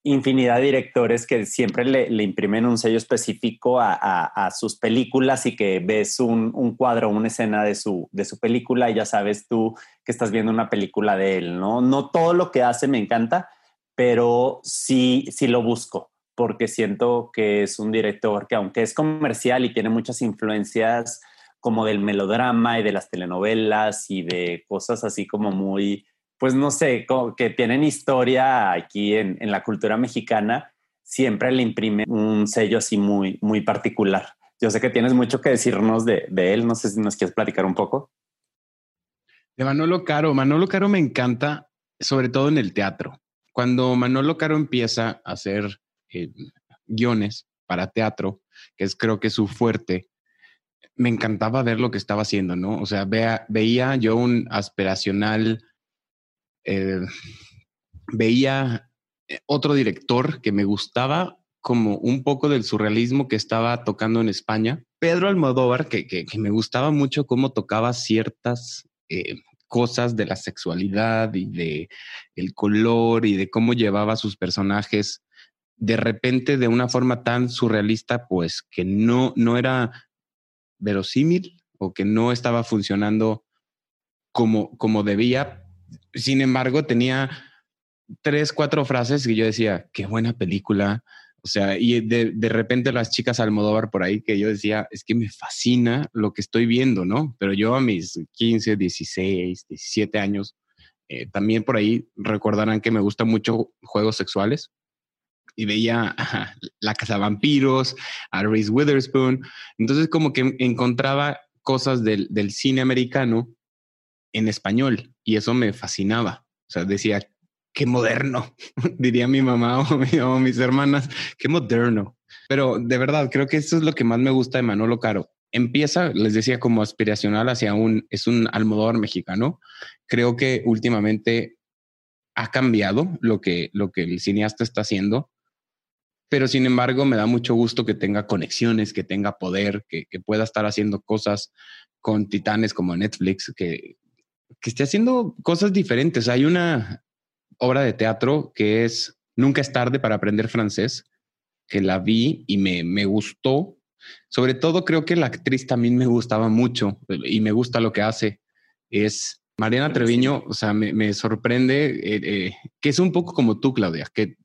infinidad de directores que siempre le, imprimen un sello específico a, sus películas y que ves un, un, cuadro, una escena de su, de su película y ya sabes tú que estás viendo una película de él, ¿no? No todo lo que hace me encanta, pero sí, sí lo busco porque siento que es un director que aunque es comercial y tiene muchas influencias como del melodrama y de las telenovelas y de cosas así como muy pues no sé, que tienen historia aquí en, la cultura mexicana, siempre le imprime un sello así muy, muy particular. Yo sé que tienes mucho que decirnos de, él, no sé si nos quieres platicar un poco. De Manolo Caro, Manolo Caro me encanta, sobre todo en el teatro. Cuando Manolo Caro empieza a hacer eh, guiones para teatro, que es creo que su fuerte, me encantaba ver lo que estaba haciendo, ¿no? O sea, veía yo un aspiracional, eh, veía eh, otro director que me gustaba como un poco del surrealismo que estaba tocando en España. Pedro Almodóvar, que, que, me gustaba mucho cómo tocaba ciertas eh, cosas de la sexualidad y de el color y de cómo llevaba sus personajes de repente de una forma tan surrealista, pues que no, no era verosímil o que no estaba funcionando como, como debía. Sin embargo, tenía tres, cuatro frases que yo decía, qué buena película. O sea, y de, de repente las chicas Almodóvar por ahí que yo decía, es que me fascina lo que estoy viendo, ¿no? Pero yo a mis 15, 16, 17 años, eh, también por ahí recordarán que me gustan mucho juegos sexuales y veía La Casa Vampiros, a Reese Witherspoon. Entonces como que encontraba cosas del, del, cine americano en español y eso me fascinaba. O sea, decía, qué moderno, diría mi mamá o, mis hermanas, qué moderno. Pero de verdad, creo que eso es lo que más me gusta de Manolo Caro. Empieza, les decía, como aspiracional hacia un, es un almodóvar mexicano. Creo que últimamente ha cambiado lo que, lo que el cineasta está haciendo pero sin embargo me da mucho gusto que tenga conexiones, que tenga poder, que, pueda estar haciendo cosas con titanes como Netflix, que, que esté haciendo cosas diferentes. Hay una obra de teatro que es Nunca es tarde para aprender francés, que la vi y me, me gustó. Sobre todo creo que la actriz también me gustaba mucho y me gusta lo que hace. Es Mariana Treviño, o sea, me, sorprende eh, eh, que es un poco como tú, Claudia, que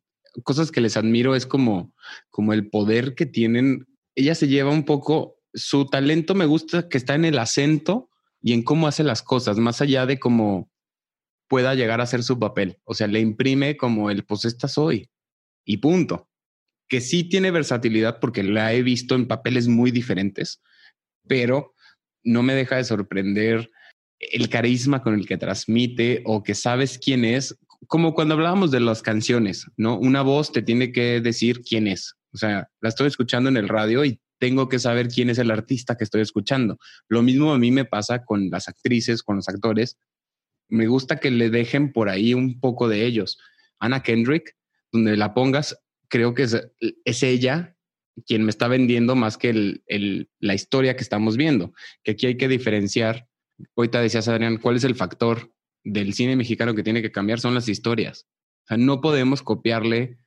cosas que les admiro es como, como el poder que tienen. Ella se lleva un poco, su talento me gusta que está en el acento y en cómo hace las cosas, más allá de cómo pueda llegar a ser su papel. O sea, le imprime como el, pues esta soy y punto. Que sí tiene versatilidad porque la he visto en papeles muy diferentes, pero no me deja de sorprender el carisma con el que transmite o que sabes quién es como cuando hablábamos de las canciones, ¿no? Una voz te tiene que decir quién es. O sea, la estoy escuchando en el radio y tengo que saber quién es el artista que estoy escuchando. Lo mismo a mí me pasa con las actrices, con los actores. Me gusta que le dejen por ahí un poco de ellos. Anna Kendrick, donde la pongas, creo que es, ella quien me está vendiendo más que la historia que estamos viendo. Que aquí hay que diferenciar. Ahorita decías, Adrián, ¿cuál es el factor del cine mexicano que tiene que cambiar son las historias. O sea, no podemos copiarle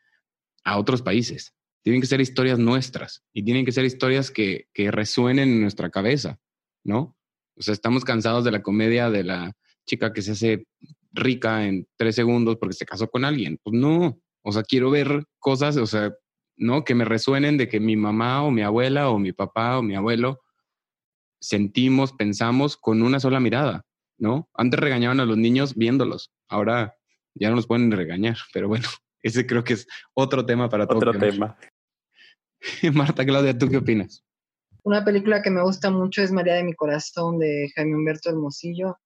a otros países. Tienen que ser historias nuestras y tienen que ser historias que, que resuenen en nuestra cabeza, ¿no? O sea, estamos cansados de la comedia de la chica que se hace rica en tres segundos porque se casó con alguien. Pues no, o sea, quiero ver cosas, o sea, ¿no? Que me resuenen de que mi mamá o mi abuela o mi papá o mi abuelo sentimos, pensamos con una sola mirada. ¿no? Antes regañaban a los niños viéndolos, ahora ya no los pueden regañar, pero bueno, ese creo que es otro tema para todo. Otro tema. Marta Claudia, ¿tú qué opinas? Una película que me gusta mucho es María de mi corazón de Jaime Humberto Hermosillo.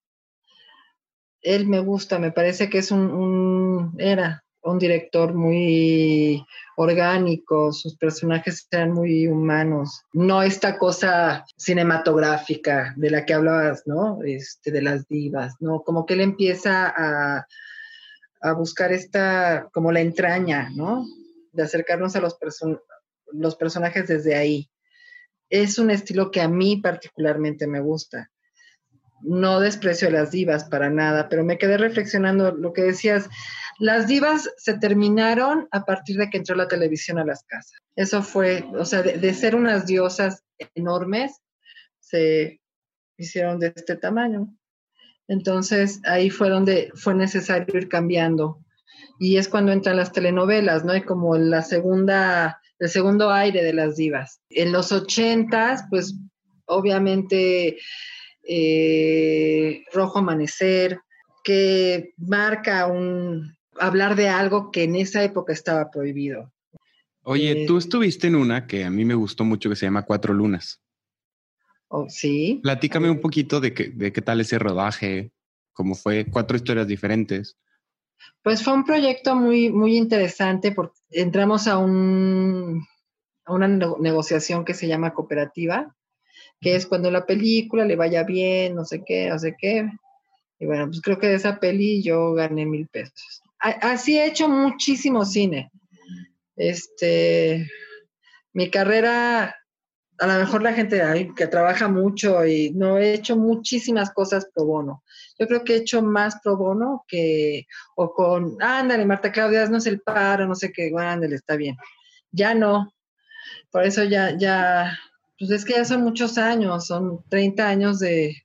Él me gusta, me parece que es un era un director muy orgánico, sus personajes eran muy humanos, no esta cosa cinematográfica de la que hablabas, ¿no? Este, de las divas, ¿no? Como que él empieza a, a buscar esta, como la entraña, ¿no? De acercarnos a los, los personajes desde ahí. Es un estilo que a mí particularmente me gusta no desprecio a las divas para nada, pero me quedé reflexionando lo que decías. Las divas se terminaron a partir de que entró la televisión a las casas. Eso fue, o sea, de, ser unas diosas enormes, se hicieron de este tamaño. Entonces ahí fue donde fue necesario ir cambiando. Y es cuando entran las telenovelas, ¿no? Y como la segunda, el segundo aire de las divas. En los ochentas, pues obviamente eh, Rojo Amanecer, que marca un hablar de algo que en esa época estaba prohibido. Oye, eh, tú estuviste en una que a mí me gustó mucho que se llama Cuatro Lunas. Oh, sí. Platícame un poquito de, de qué tal ese rodaje, cómo fue, cuatro historias diferentes. Pues fue un proyecto muy, muy interesante porque entramos a, un, a una negociación que se llama cooperativa, que es cuando la película le vaya bien, no sé qué, no sé qué. Y bueno, pues creo que de esa peli yo gané mil pesos. Así he hecho muchísimo cine. Este, mi carrera, a lo mejor la gente que trabaja mucho y no he hecho muchísimas cosas pro bono. Yo creo que he hecho más pro bono que, o con, ándale, Marta Claudia, no es el paro, no sé qué, bueno, ándale, está bien. Ya no. Por eso ya, ya, pues es que ya son muchos años, son 30 años de,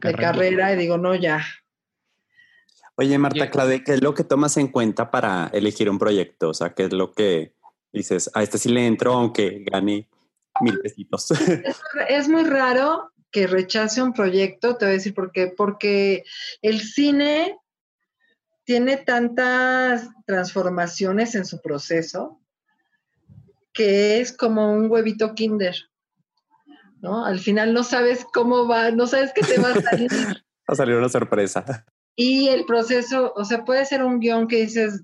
carrera. y digo, no, ya. Oye, Marta Claudia, ¿qué es lo que tomas en cuenta para elegir un proyecto? O sea, ¿qué es lo que dices, a este sí le entro aunque gane mil pesitos? Es, muy raro que rechace un proyecto, te voy a decir por qué, porque el cine tiene tantas transformaciones en su proceso que es como un huevito kinder. ¿no? Al final no sabes cómo va, no sabes qué te va a salir. va a salir una sorpresa. Y el proceso, o sea, puede ser un guion que dices,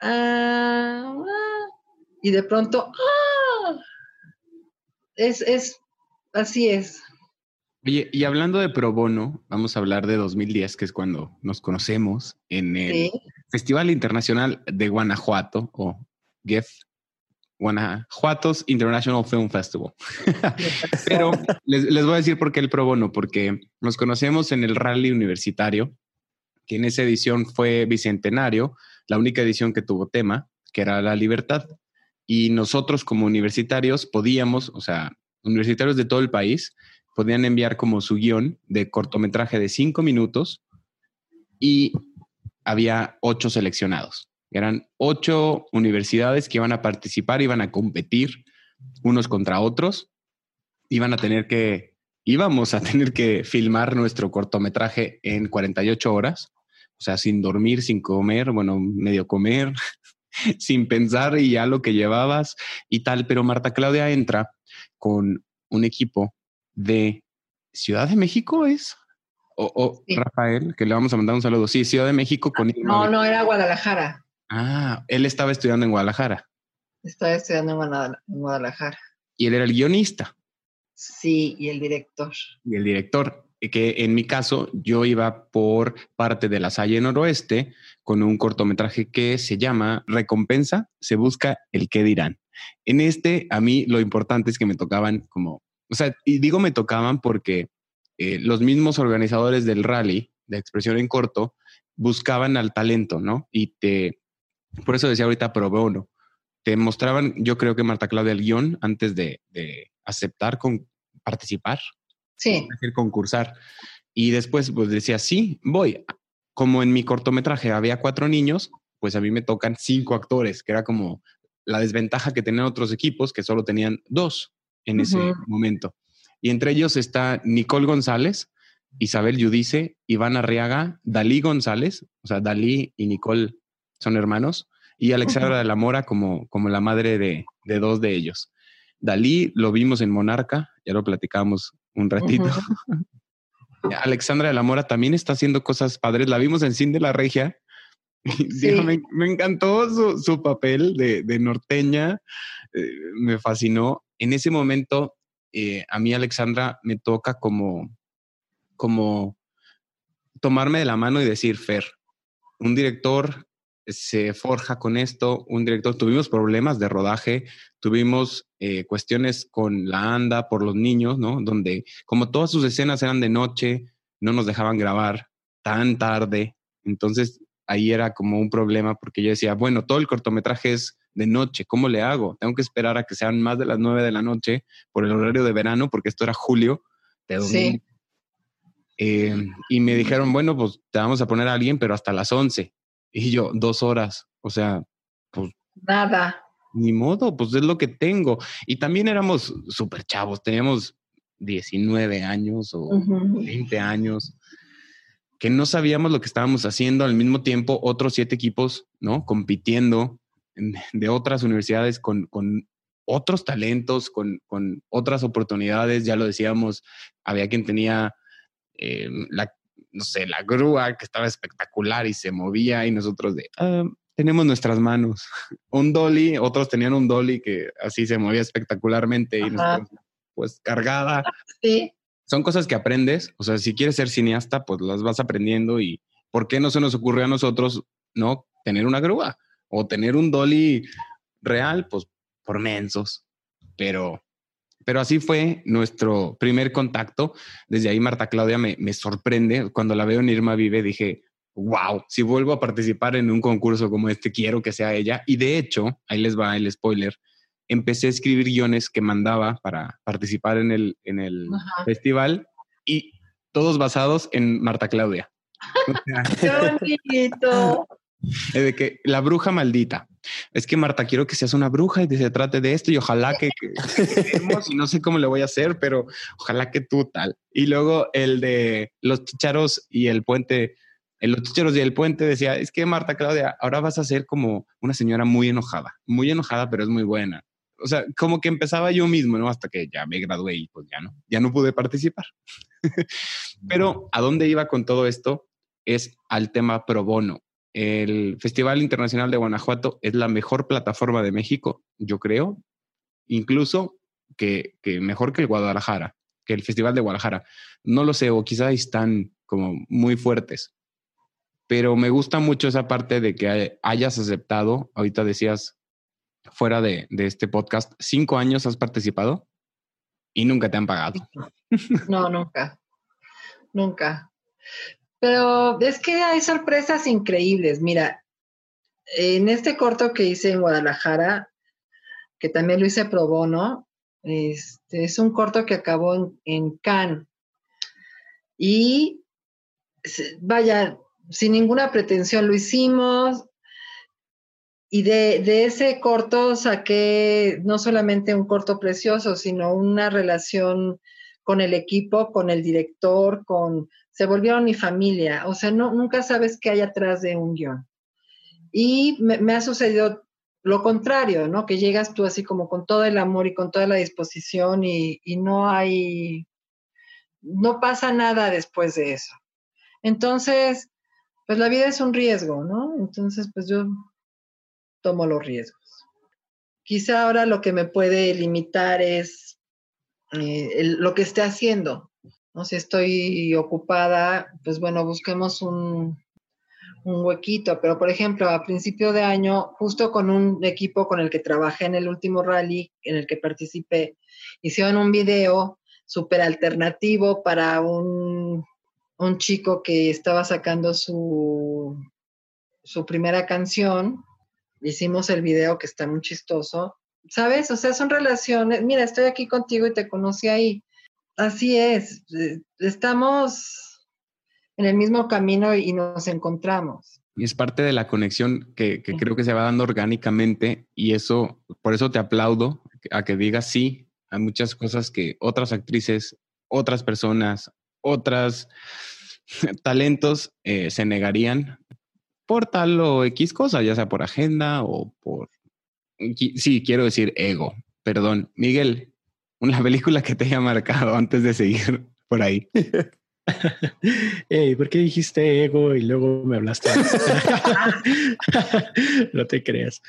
ah, ah", y de pronto, ah, es, es, así es. Oye, y hablando de pro bono, vamos a hablar de 2010, que es cuando nos conocemos en el Festival Internacional de Guanajuato, o GEF, Guanajuatos International Film Festival. Pero les, voy a decir por qué el pro bono, porque nos conocemos en el rally universitario, que en esa edición fue bicentenario, la única edición que tuvo tema, que era la libertad. Y nosotros como universitarios podíamos, o sea, universitarios de todo el país, podían enviar como su guion de cortometraje de cinco minutos y había ocho seleccionados. Eran ocho universidades que iban a participar, iban a competir unos contra otros, iban a tener que, íbamos a tener que filmar nuestro cortometraje en 48 horas, o sea, sin dormir, sin comer, bueno, medio comer, sin pensar y ya lo que llevabas y tal. Pero Marta Claudia entra con un equipo de Ciudad de México, ¿es? O, Rafael, que le vamos a mandar un saludo. Sí, Ciudad de México con... No, no, era Guadalajara. Ah, él estaba estudiando en Guadalajara. Estaba estudiando en Guadalajara. Y él era el guionista. Sí, y el director. Y el director, que en mi caso yo iba por parte de la Salle Noroeste con un cortometraje que se llama Recompensa, se busca el qué dirán. En este, a mí lo importante es que me tocaban como, o sea, y digo me tocaban porque eh, los mismos organizadores del rally de expresión en corto buscaban al talento, ¿no? Y te, por eso decía ahorita pro bono. Te mostraban, yo creo que Marta Claudia, el guion antes de, aceptar con participar. Sí. decir, concursar. Y después, pues decía, sí, voy. Como en mi cortometraje había cuatro niños, pues a mí me tocan cinco actores, que era como la desventaja que tenían otros equipos, que solo tenían dos en ese momento. Y entre ellos está Nicole González, Isabel Yudice, Iván Arriaga, Dalí González, o sea, Dalí y Nicole son hermanos, y Alexandra de la Mora como, como la madre de, dos de ellos. Dalí lo vimos en Monarca, ya lo platicamos un ratito. Alexandra de la Mora también está haciendo cosas padres, la vimos en Cine de la Regia. me, encantó su, papel de, norteña, eh, me fascinó. En ese momento, eh, a mí Alexandra me toca como, como tomarme de la mano y decir, Fer, un director se forja con esto un director. Tuvimos problemas de rodaje, tuvimos eh, cuestiones con la ANDA por los niños, ¿no? Donde como todas sus escenas eran de noche, no nos dejaban grabar tan tarde. Entonces ahí era como un problema porque yo decía, bueno, todo el cortometraje es de noche, ¿cómo le hago? Tengo que esperar a que sean más de las nueve de la noche por el horario de verano, porque esto era julio de Sí. Eh, y me dijeron, bueno, pues te vamos a poner a alguien, pero hasta las once. Y yo, dos horas, o sea, pues... Nada. Ni modo, pues es lo que tengo. Y también éramos súper chavos, teníamos 19 años o 20 años, que no sabíamos lo que estábamos haciendo. Al mismo tiempo, otros siete equipos, ¿no? Compitiendo de otras universidades con, con otros talentos, con, con, otras oportunidades. Ya lo decíamos, había quien tenía eh, la no sé, la grúa que estaba espectacular y se movía y nosotros de, ah, tenemos nuestras manos. un dolly, otros tenían un dolly que así se movía espectacularmente y pues cargada. Sí. Son cosas que aprendes, o sea, si quieres ser cineasta, pues las vas aprendiendo y ¿por qué no se nos ocurrió a nosotros, no, tener una grúa o tener un dolly real? Pues por mensos, pero pero así fue nuestro primer contacto. Desde ahí Marta Claudia me, me, sorprende. Cuando la veo en Irma Vive dije, wow, si vuelvo a participar en un concurso como este, quiero que sea ella. Y de hecho, ahí les va el spoiler, empecé a escribir guiones que mandaba para participar en el, en el festival y todos basados en Marta Claudia. ¡Qué bonito! De que la bruja maldita. Es que Marta, quiero que seas una bruja y que se trate de esto y ojalá que, que, y no sé cómo le voy a hacer, pero ojalá que tú tal. Y luego el de los chicharos y el puente en los chicheros y el puente decía, es que Marta Claudia, ahora vas a ser como una señora muy enojada, muy enojada, pero es muy buena. O sea, como que empezaba yo mismo, ¿no? Hasta que ya me gradué y pues ya no, ya no pude participar. pero a dónde iba con todo esto es al tema pro bono. El Festival Internacional de Guanajuato es la mejor plataforma de México, yo creo, incluso que, mejor que el Guadalajara, que el Festival de Guadalajara. No lo sé, o quizá están como muy fuertes, pero me gusta mucho esa parte de que hayas aceptado, ahorita decías fuera de, este podcast, cinco años has participado y nunca te han pagado. No, nunca, nunca. Pero es que hay sorpresas increíbles. Mira, en este corto que hice en Guadalajara, que también lo hice pro bono, este, es un corto que acabó en, en Cannes. Y vaya, sin ninguna pretensión lo hicimos. Y de, ese corto saqué no solamente un corto precioso, sino una relación con el equipo, con el director, con se volvieron mi familia. O sea, no, nunca sabes qué hay atrás de un guion. Y me, ha sucedido lo contrario, ¿no? Que llegas tú así como con todo el amor y con toda la disposición y, no hay, no pasa nada después de eso. Entonces, pues la vida es un riesgo, ¿no? Entonces, pues yo tomo los riesgos. Quizá ahora lo que me puede limitar es eh, lo que esté haciendo. ¿No? Si estoy ocupada, pues bueno, busquemos un, un huequito. Pero, por ejemplo, a principio de año, justo con un equipo con el que trabajé en el último rally, en el que participé, hicieron un video súper alternativo para un un chico que estaba sacando su, su primera canción. Hicimos el video que está muy chistoso. ¿Sabes? O sea, son relaciones. Mira, estoy aquí contigo y te conocí ahí. Así es. Eh, estamos en el mismo camino y nos encontramos. Y es parte de la conexión que, que creo que se va dando orgánicamente y eso, por eso te aplaudo a que digas sí a muchas cosas que otras actrices, otras personas, otras talentos eh, se negarían por tal o X cosa, ya sea por agenda o por, sí, quiero decir ego, perdón. Miguel, una película que te haya marcado antes de seguir por ahí. ¿por qué dijiste ego y luego me hablaste? no te creas.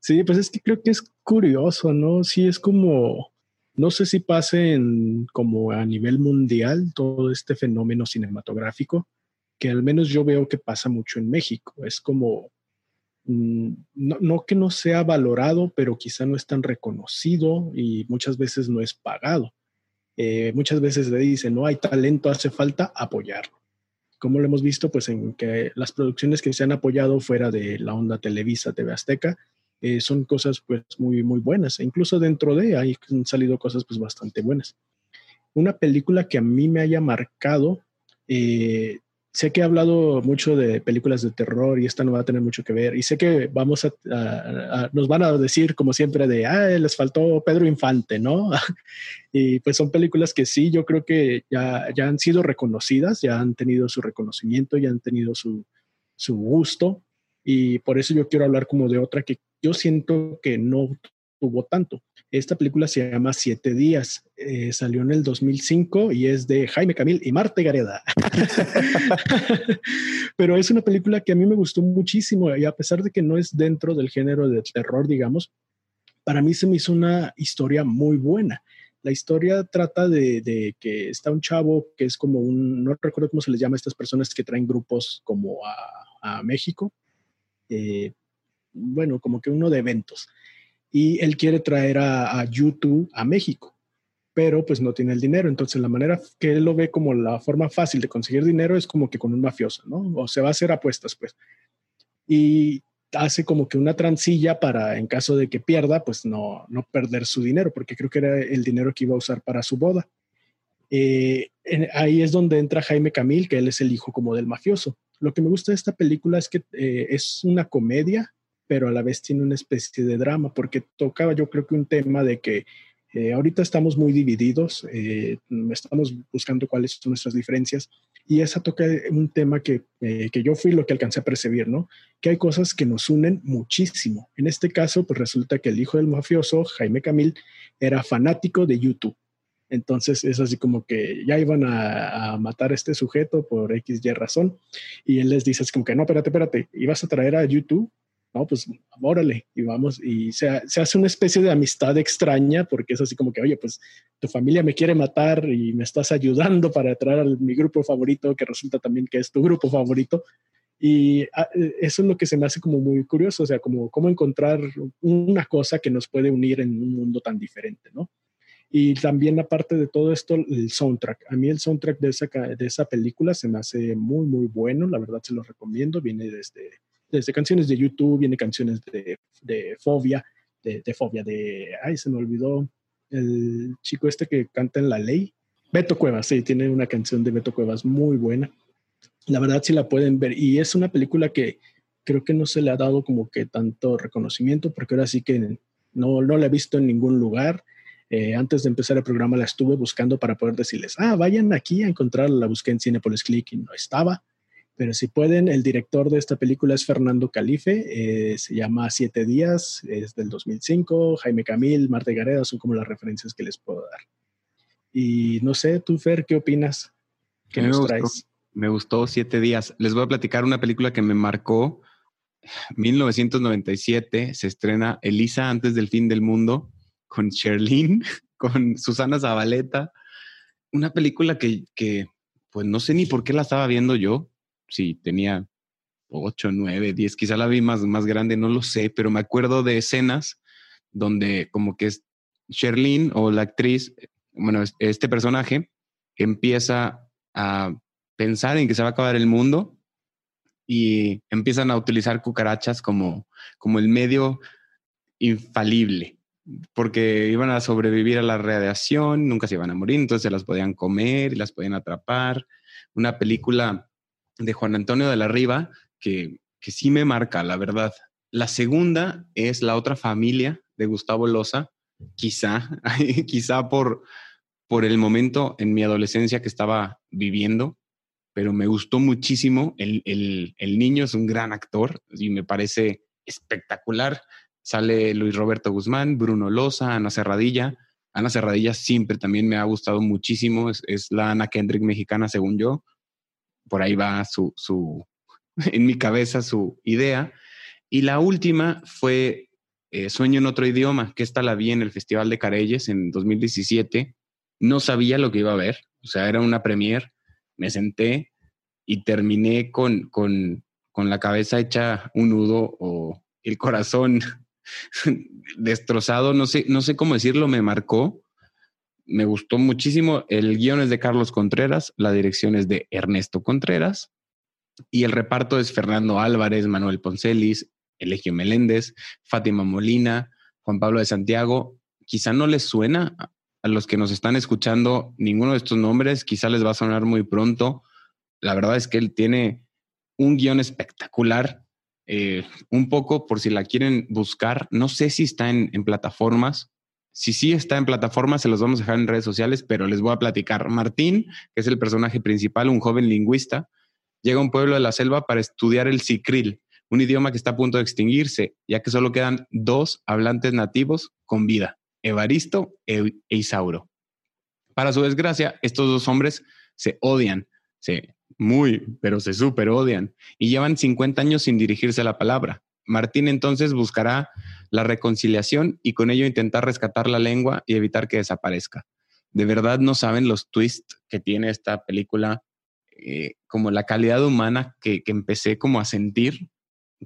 Sí, pues es que creo que es curioso, ¿no? Sí, es como no sé si pase en, como a nivel mundial todo este fenómeno cinematográfico, que al menos yo veo que pasa mucho en México. Es como, mm, no, que no sea valorado, pero quizá no es tan reconocido y muchas veces no es pagado. Eh, muchas veces le dicen, no hay talento, hace falta apoyarlo. Como lo hemos visto, pues en que las producciones que se han apoyado fuera de la onda Televisa, TV Azteca, eh, son cosas pues muy, muy buenas. E incluso dentro de ahí han salido cosas pues bastante buenas. Una película que a mí me haya marcado, eh, sé que he hablado mucho de películas de terror y esta no va a tener mucho que ver. Y sé que vamos a, nos van a decir como siempre de, ah, les faltó Pedro Infante, ¿no? y pues son películas que sí, yo creo que ya, ya han sido reconocidas, ya han tenido su reconocimiento, ya han tenido su, su gusto. Y por eso yo quiero hablar como de otra que yo siento que no tuvo tanto. Esta película se llama Siete Días, eh, salió en el 2005 y es de Jaime Camil y Marte Gareda. Pero es una película que a mí me gustó muchísimo y a pesar de que no es dentro del género de terror, digamos, para mí se me hizo una historia muy buena. La historia trata de, que está un chavo que es como un, no recuerdo cómo se les llama a estas personas que traen grupos como a, México, eh, bueno, como que uno de eventos. Y él quiere traer a, a YouTube a México, pero pues no tiene el dinero. Entonces la manera que él lo ve como la forma fácil de conseguir dinero es como que con un mafioso, ¿no? O se va a hacer apuestas, pues. Y hace como que una transilla para, en caso de que pierda, pues no, no perder su dinero, porque creo que era el dinero que iba a usar para su boda. Eh, ahí es donde entra Jaime Camil, que él es el hijo como del mafioso. Lo que me gusta de esta película es que eh, es una comedia, pero a la vez tiene una especie de drama, porque tocaba yo creo que un tema de que eh, ahorita estamos muy divididos, estamos buscando cuáles son nuestras diferencias y esa toca un tema que, eh, que, yo fui lo que alcancé a percibir, ¿no? Que hay cosas que nos unen muchísimo. En este caso, pues resulta que el hijo del mafioso, Jaime Camil, era fanático de YouTube. Entonces es así como que ya iban a, matar a este sujeto por X, Y razón. Y él les dice es como que no, espérate, espérate, ibas a traer a YouTube no, pues órale, y vamos, y se, hace una especie de amistad extraña porque es así como que, oye, pues tu familia me quiere matar y me estás ayudando para traer a mi grupo favorito, que resulta también que es tu grupo favorito. Y ah, eso es lo que se me hace como muy curioso, o sea, como cómo encontrar una cosa que nos puede unir en un mundo tan diferente, ¿no? Y también aparte de todo esto, el soundtrack. A mí el soundtrack de esa, de esa película se me hace muy, muy bueno, la verdad se lo recomiendo, viene desde desde canciones de YouTube, viene canciones de, de Fobia, de, Fobia, de, ay, se me olvidó el chico este que canta en La Ley. Beto Cuevas, sí, tiene una canción de Beto Cuevas muy buena. La verdad sí la pueden ver y es una película que creo que no se le ha dado como que tanto reconocimiento porque ahora sí que no, no la he visto en ningún lugar. Eh, antes de empezar el programa la estuve buscando para poder decirles, ah, vayan aquí a encontrarla, la busqué en Cinepolis Click y no estaba. Pero si pueden, el director de esta película es Fernando Calife, eh, se llama Siete Días, es del 2005, Jaime Camil, Marta Gareda son como las referencias que les puedo dar. Y no sé, tú Fer, ¿qué opinas? ¿Qué me gustó, Me gustó Siete Días. Les voy a platicar una película que me marcó. 1997 se estrena Elisa antes del fin del mundo con Sherlyn, con Susana Zabaleta. Una película que, que, pues no sé ni por qué la estaba viendo yo sí, tenía 8, 9, 10, quizá la vi más, más grande, no lo sé, pero me acuerdo de escenas donde como que es Sherlyn o la actriz, bueno, este personaje empieza a pensar en que se va a acabar el mundo y empiezan a utilizar cucarachas como, como el medio infalible, porque iban a sobrevivir a la radiación, nunca se iban a morir, entonces se las podían comer y las podían atrapar. Una película de Juan Antonio de la Riva, que, que sí me marca, la verdad. La segunda es La otra familia de Gustavo Loza, quizá, quizá por, por el momento en mi adolescencia que estaba viviendo, pero me gustó muchísimo. El, el, el, niño es un gran actor y me parece espectacular. Sale Luis Roberto Guzmán, Bruno Loza, Ana Cerradilla. Ana Cerradilla siempre también me ha gustado muchísimo, es, es la Ana Kendrick mexicana, según yo por ahí va su, su, en mi cabeza su idea. Y la última fue eh, Sueño en otro idioma, que esta la vi en el Festival de Carelles en 2017. No sabía lo que iba a ver, o sea, era una premier. Me senté y terminé con, con, con la cabeza hecha un nudo o el corazón destrozado, no sé, no sé cómo decirlo, me marcó me gustó muchísimo. El guion es de Carlos Contreras, la dirección es de Ernesto Contreras y el reparto es Fernando Álvarez, Manuel Poncelis, Elegio Meléndez, Fátima Molina, Juan Pablo de Santiago. Quizá no les suena a los que nos están escuchando ninguno de estos nombres, quizá les va a sonar muy pronto. La verdad es que él tiene un guion espectacular. Eh, un poco por si la quieren buscar, no sé si está en plataformas, si sí está en plataforma, se los vamos a dejar en redes sociales, pero les voy a platicar. Martín, que es el personaje principal, un joven lingüista, llega a un pueblo de la selva para estudiar el cicril, un idioma que está a punto de extinguirse, ya que solo quedan dos hablantes nativos con vida, Evaristo e Isauro. Para su desgracia, estos dos hombres se odian, se muy, pero se súper odian y llevan 50 años sin dirigirse a la palabra. Martín entonces buscará la reconciliación y con ello intentar rescatar la lengua y evitar que desaparezca. De verdad no saben los twists que tiene esta película, eh, como la calidad humana que, empecé como a sentir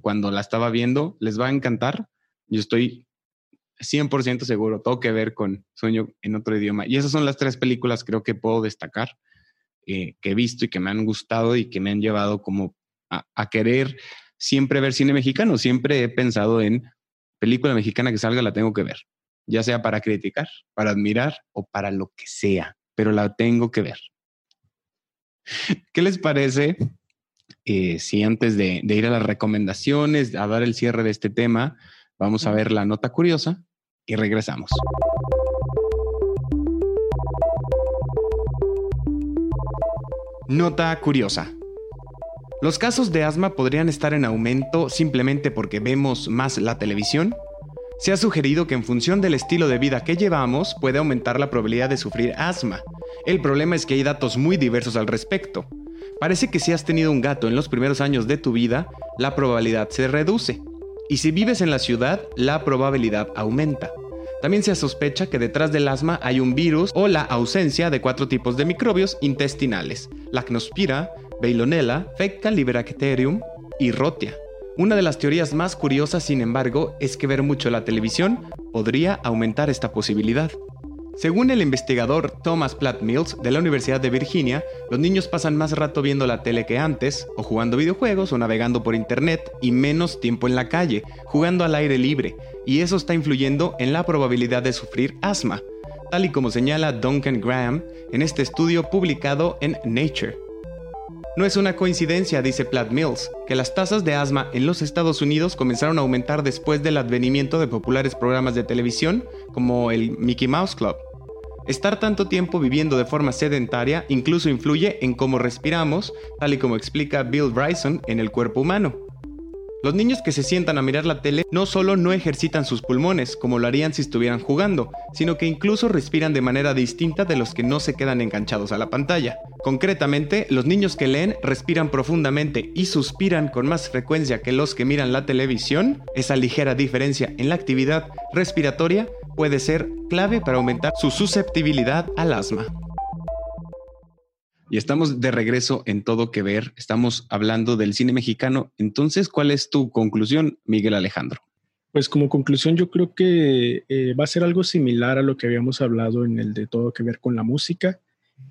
cuando la estaba viendo. Les va a encantar. Yo estoy 100% seguro, todo que ver con Sueño en otro idioma. Y esas son las tres películas creo que puedo destacar, eh, que he visto y que me han gustado y que me han llevado como a, querer siempre ver cine mexicano. Siempre he pensado en película mexicana que salga, la tengo que ver, ya sea para criticar, para admirar o para lo que sea, pero la tengo que ver. ¿Qué les parece eh, si antes de, de ir a las recomendaciones, a dar el cierre de este tema, vamos a ver la nota curiosa y regresamos. Nota curiosa. ¿Los casos de asma podrían estar en aumento simplemente porque vemos más la televisión? Se ha sugerido que en función del estilo de vida que llevamos puede aumentar la probabilidad de sufrir asma. El problema es que hay datos muy diversos al respecto. Parece que si has tenido un gato en los primeros años de tu vida, la probabilidad se reduce. Y si vives en la ciudad, la probabilidad aumenta. También se sospecha que detrás del asma hay un virus o la ausencia de cuatro tipos de microbios intestinales, Lacnospira, Veilonella, Fecalibacterium y Rotia. Una de las teorías más curiosas, sin embargo, es que ver mucho la televisión podría aumentar esta posibilidad. Según el investigador Thomas Platt Mills de la Universidad de Virginia, los niños pasan más rato viendo la tele que antes, o jugando videojuegos o navegando por internet, y menos tiempo en la calle, jugando al aire libre, y eso está influyendo en la probabilidad de sufrir asma, tal y como señala Duncan Graham en este estudio publicado en Nature. No es una coincidencia, dice Platt Mills, que las tasas de asma en los Estados Unidos comenzaron a aumentar después del advenimiento de populares programas de televisión como el Mickey Mouse Club. Estar tanto tiempo viviendo de forma sedentaria incluso influye en cómo respiramos, tal y como explica Bill Bryson en El cuerpo humano. Los niños que se sientan a mirar la tele no solo no ejercitan sus pulmones, como lo harían si estuvieran jugando, sino que incluso respiran de manera distinta de los que no se quedan enganchados a la pantalla. Concretamente, los niños que leen respiran profundamente y suspiran con más frecuencia que los que miran la televisión. Esa ligera diferencia en la actividad respiratoria puede ser clave para aumentar su susceptibilidad al asma. Y estamos de regreso en todo que ver. Estamos hablando del cine mexicano. Entonces, ¿cuál es tu conclusión, Miguel Alejandro? Pues como conclusión, yo creo que eh, va a ser algo similar a lo que habíamos hablado en el de todo que ver con la música.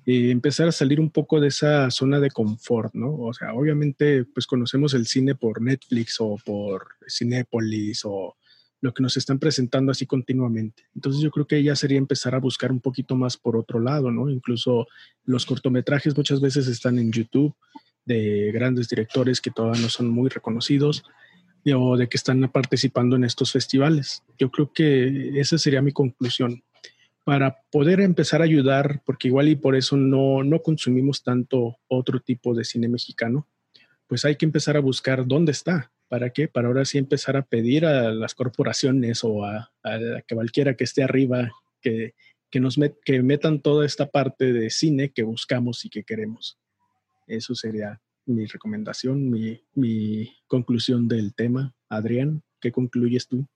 Empezar a salir un poco de esa zona de confort, ¿no? O sea, obviamente, pues conocemos el cine por Netflix o por Cinépolis o lo que nos están presentando así continuamente. Entonces yo creo que ya sería empezar a buscar un poquito más por otro lado, ¿no? Incluso los cortometrajes muchas veces están en YouTube de grandes directores que todavía no son muy reconocidos o de que están participando en estos festivales. Yo creo que esa sería mi conclusión. Para poder empezar a ayudar, porque igual y por eso no, no consumimos tanto otro tipo de cine mexicano, pues hay que empezar a buscar dónde está, ¿Para qué? Para ahora sí empezar a pedir a las corporaciones o a, que cualquiera que esté arriba que, nos que metan toda esta parte de cine que buscamos y que queremos. Eso sería mi recomendación, mi, mi conclusión del tema. Adrián, ¿qué concluyes tú?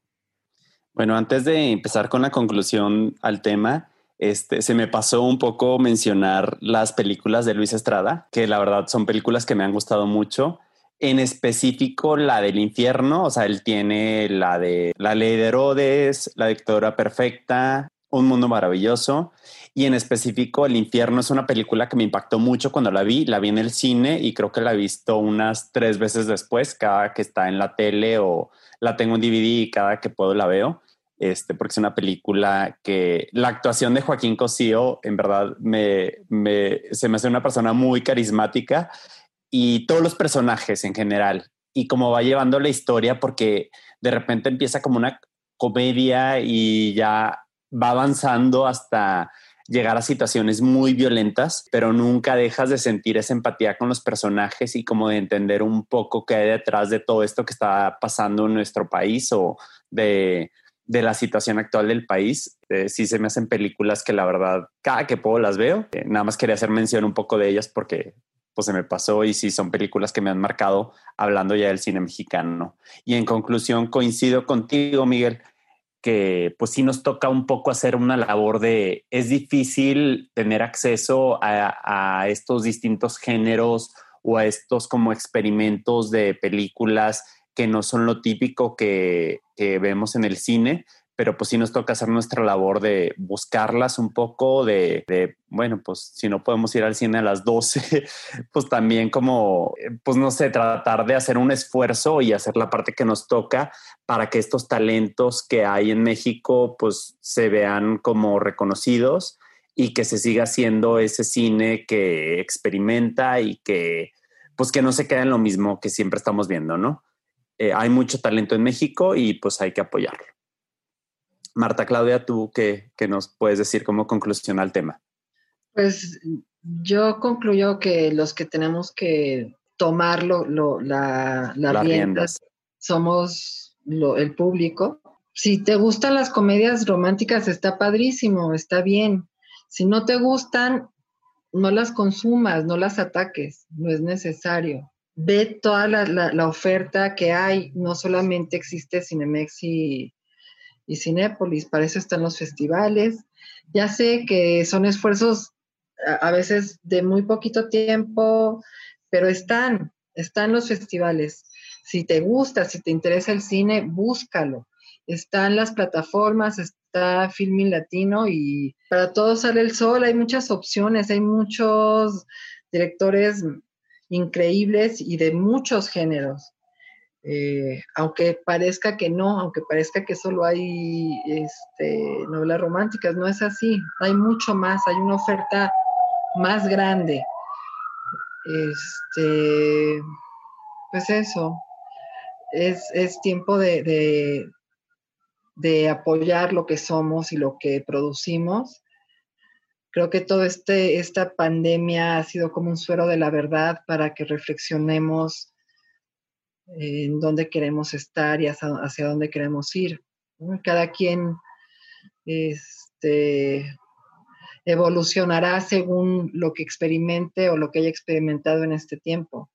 Bueno, antes de empezar con la conclusión al tema, este, se me pasó un poco mencionar las películas de Luis Estrada, que la verdad son películas que me han gustado mucho en específico la del infierno, o sea, él tiene la de la ley de Herodes, la dictadura perfecta, un mundo maravilloso. Y en específico, El infierno es una película que me impactó mucho cuando la vi. La vi en el cine y creo que la he visto unas tres veces después, cada que está en la tele o la tengo en DVD y cada que puedo la veo. Este, porque es una película que la actuación de Joaquín Cosío en verdad me, se me hace una persona muy carismática y todos los personajes en general y cómo va llevando la historia porque de repente empieza como una comedia y ya va avanzando hasta llegar a situaciones muy violentas, pero nunca dejas de sentir esa empatía con los personajes y como de entender un poco qué hay detrás de todo esto que está pasando en nuestro país o de, la situación actual del país. Eh, sí se me hacen películas que la verdad cada que puedo las veo. Eh, nada más quería hacer mención un poco de ellas porque pues se me pasó y sí son películas que me han marcado hablando ya del cine mexicano. Y en conclusión, coincido contigo, Miguel, que pues sí nos toca un poco hacer una labor de, es difícil tener acceso a, estos distintos géneros o a estos como experimentos de películas que no son lo típico que, que vemos en el cine, pero pues sí nos toca hacer nuestra labor de buscarlas un poco, de, bueno, pues si no podemos ir al cine a las 12, pues también como, pues no sé, tratar de hacer un esfuerzo y hacer la parte que nos toca para que estos talentos que hay en México pues se vean como reconocidos y que se siga haciendo ese cine que experimenta y que pues que no se queda en lo mismo que siempre estamos viendo, ¿no? Eh, hay mucho talento en México y pues hay que apoyarlo. Marta Claudia, ¿tú qué, nos puedes decir como conclusión al tema? Pues yo concluyo que los que tenemos que tomar la, las riendas somos el público. Si te gustan las comedias románticas, está padrísimo, está bien. Si no te gustan, no las consumas, no las ataques, no es necesario. Ve toda la, la oferta que hay, no solamente existe Cinemex y y Cinépolis, para eso están los festivales. Ya sé que son esfuerzos a, veces de muy poquito tiempo, pero están, están los festivales. Si te gusta, si te interesa el cine, búscalo. Están las plataformas, está Filming Latino y para todos sale el sol, hay muchas opciones, hay muchos directores increíbles y de muchos géneros. Eh, aunque parezca que no, aunque parezca que solo hay este, novelas románticas, no es así, hay mucho más, hay una oferta más grande. Este, pues eso, es, tiempo de, de, apoyar lo que somos y lo que producimos. Creo que toda este, esta pandemia ha sido como un suero de la verdad para que reflexionemos en dónde queremos estar y hacia, dónde queremos ir. Cada quien este, evolucionará según lo que experimente o lo que haya experimentado en este tiempo.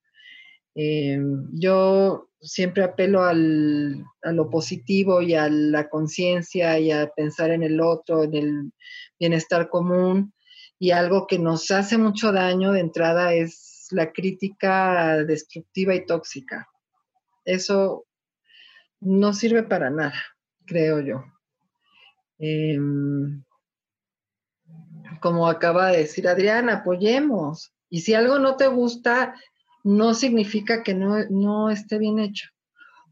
Eh, yo siempre apelo al, a lo positivo y a la conciencia y a pensar en el otro, en el bienestar común. Y algo que nos hace mucho daño de entrada es la crítica destructiva y tóxica. Eso no sirve para nada, creo yo. Em, como acaba de decir Adriana, apoyemos. Y si algo no te gusta, no significa que no, no esté bien hecho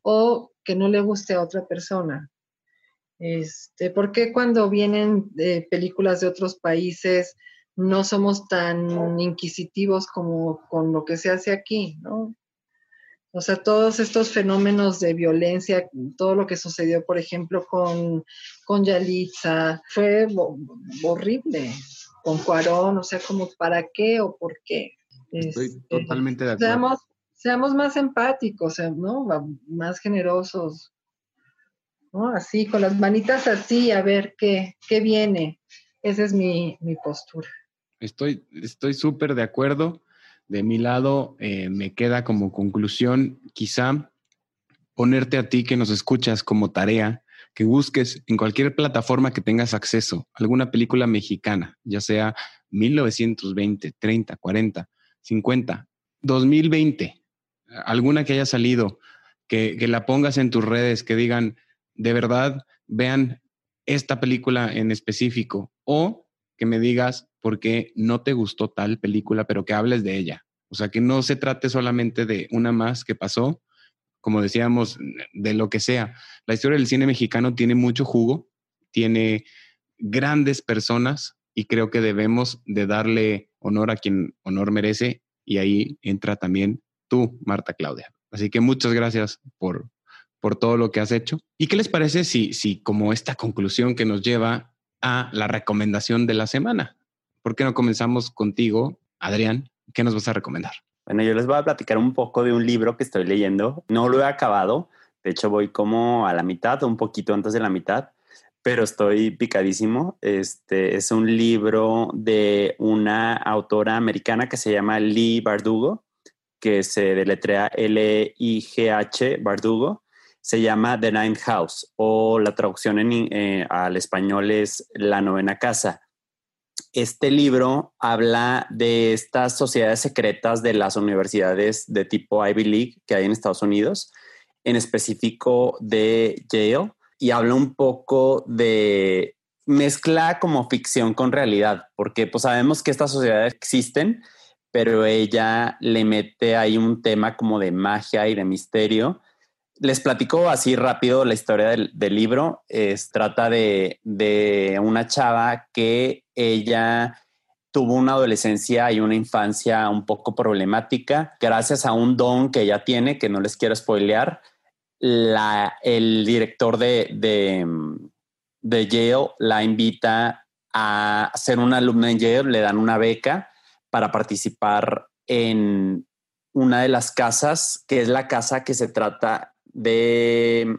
o que no le guste a otra persona. Este, ¿Por qué cuando vienen películas de otros países no somos tan inquisitivos como con lo que se hace aquí? ¿no? O sea, todos estos fenómenos de violencia, todo lo que sucedió, por ejemplo, con, con Yalitza, fue horrible. Con Cuarón, o sea, como para qué o por qué. Estoy este, totalmente de acuerdo. Seamos, seamos más empáticos, ¿no? Más generosos. ¿no? Así, con las manitas así, a ver qué, qué viene. Esa es mi, mi postura. Estoy súper de acuerdo de mi lado, eh, me queda como conclusión quizá ponerte a ti que nos escuchas como tarea que busques en cualquier plataforma que tengas acceso alguna película mexicana, ya sea 1920, 30, 40, 50, 2020, alguna que haya salido, que, que la pongas en tus redes, que digan, de verdad, vean esta película en específico o que me digas por qué no te gustó tal película, pero que hables de ella. O sea, que no se trate solamente de una más que pasó, como decíamos, de lo que sea. La historia del cine mexicano tiene mucho jugo, tiene grandes personas y creo que debemos de darle honor a quien honor merece y ahí entra también tú, Marta Claudia. Así que muchas gracias por, por todo lo que has hecho. ¿Y qué les parece si, si como esta conclusión que nos lleva a la recomendación de la semana. ¿Por qué no comenzamos contigo, Adrián? ¿Qué nos vas a recomendar? Bueno, yo les voy a platicar un poco de un libro que estoy leyendo. No lo he acabado. De hecho, voy como a la mitad, un poquito antes de la mitad, pero estoy picadísimo. Este es un libro de una autora americana que se llama Lee Bardugo, que se deletrea L-I-G-H Bardugo. Se llama The Ninth House o la traducción en, eh, al español es La Novena Casa. Este libro habla de estas sociedades secretas de las universidades de tipo Ivy League que hay en Estados Unidos, en específico de Yale, y habla un poco de mezcla como ficción con realidad, porque pues sabemos que estas sociedades existen, pero ella le mete ahí un tema como de magia y de misterio les platico así rápido la historia del, libro. Trata de, una chava que ella tuvo una adolescencia y una infancia un poco problemática. Gracias a un don que ella tiene, que no les quiero spoilear, la, el director de, de, de Yale la invita a ser una alumna en Yale, le dan una beca para participar en una de las casas, que es la casa que se trata de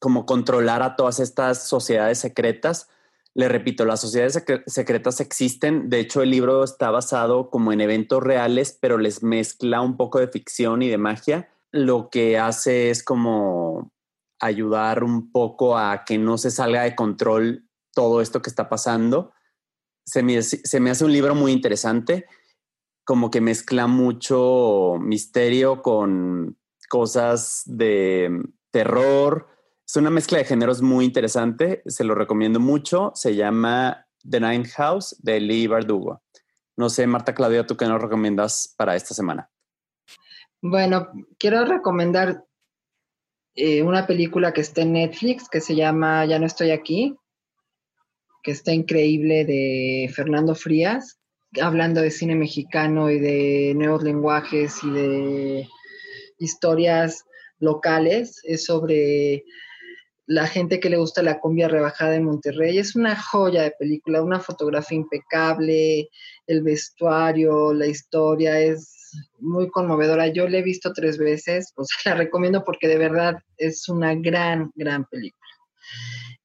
como controlar a todas estas sociedades secretas. Le repito, las sociedades secretas existen. De hecho, el libro está basado como en eventos reales, pero les mezcla un poco de ficción y de magia. Lo que hace es como ayudar un poco a que no se salga de control todo esto que está pasando. Se me, se me hace un libro muy interesante, como que mezcla mucho misterio con cosas de terror. Es una mezcla de géneros muy interesante, se lo recomiendo mucho. Se llama The Ninth House de Lee Bardugo. No sé, Marta Claudia, ¿tú qué nos recomiendas para esta semana? Bueno, quiero recomendar eh, una película que está en Netflix que se llama Ya no estoy aquí, que está increíble de Fernando Frías, hablando de cine mexicano y de nuevos lenguajes y de historias locales, es sobre la gente que le gusta la cumbia rebajada en Monterrey. Es una joya de película, una fotografía impecable, el vestuario, la historia es muy conmovedora. Yo la he visto tres veces, pues la recomiendo porque de verdad es una gran, gran película.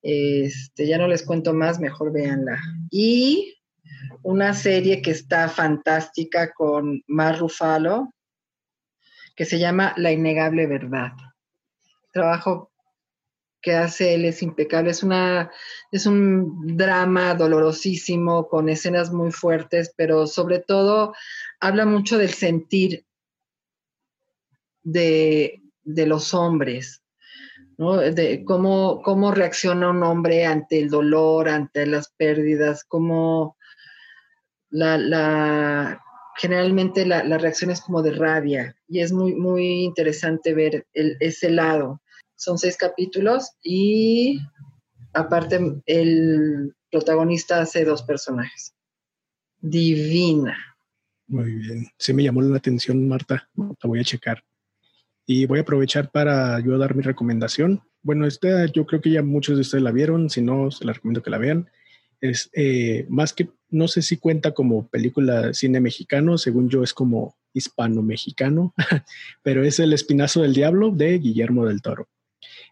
Este, ya no les cuento más, mejor véanla. Y una serie que está fantástica con Mar Rufalo, que se llama La innegable verdad. El trabajo que hace él es impecable, es, una, es un drama dolorosísimo, con escenas muy fuertes, pero sobre todo habla mucho del sentir de, los hombres, de cómo, cómo reacciona un hombre ante el dolor, ante las pérdidas, cómo la, la generalmente la, reacción es como de rabia y es muy, muy interesante ver ese lado. Son seis capítulos y aparte el protagonista hace dos personajes. Divina. Muy bien. Sí me llamó la atención, Marta. La voy a checar. Y voy a aprovechar para yo dar mi recomendación. Bueno, esta yo creo que ya muchos de ustedes la vieron. Si no, se la recomiendo que la vean. Es eh, más que no sé si cuenta como película cine mexicano, según yo es como hispano-mexicano, pero es El Espinazo del Diablo de Guillermo del Toro.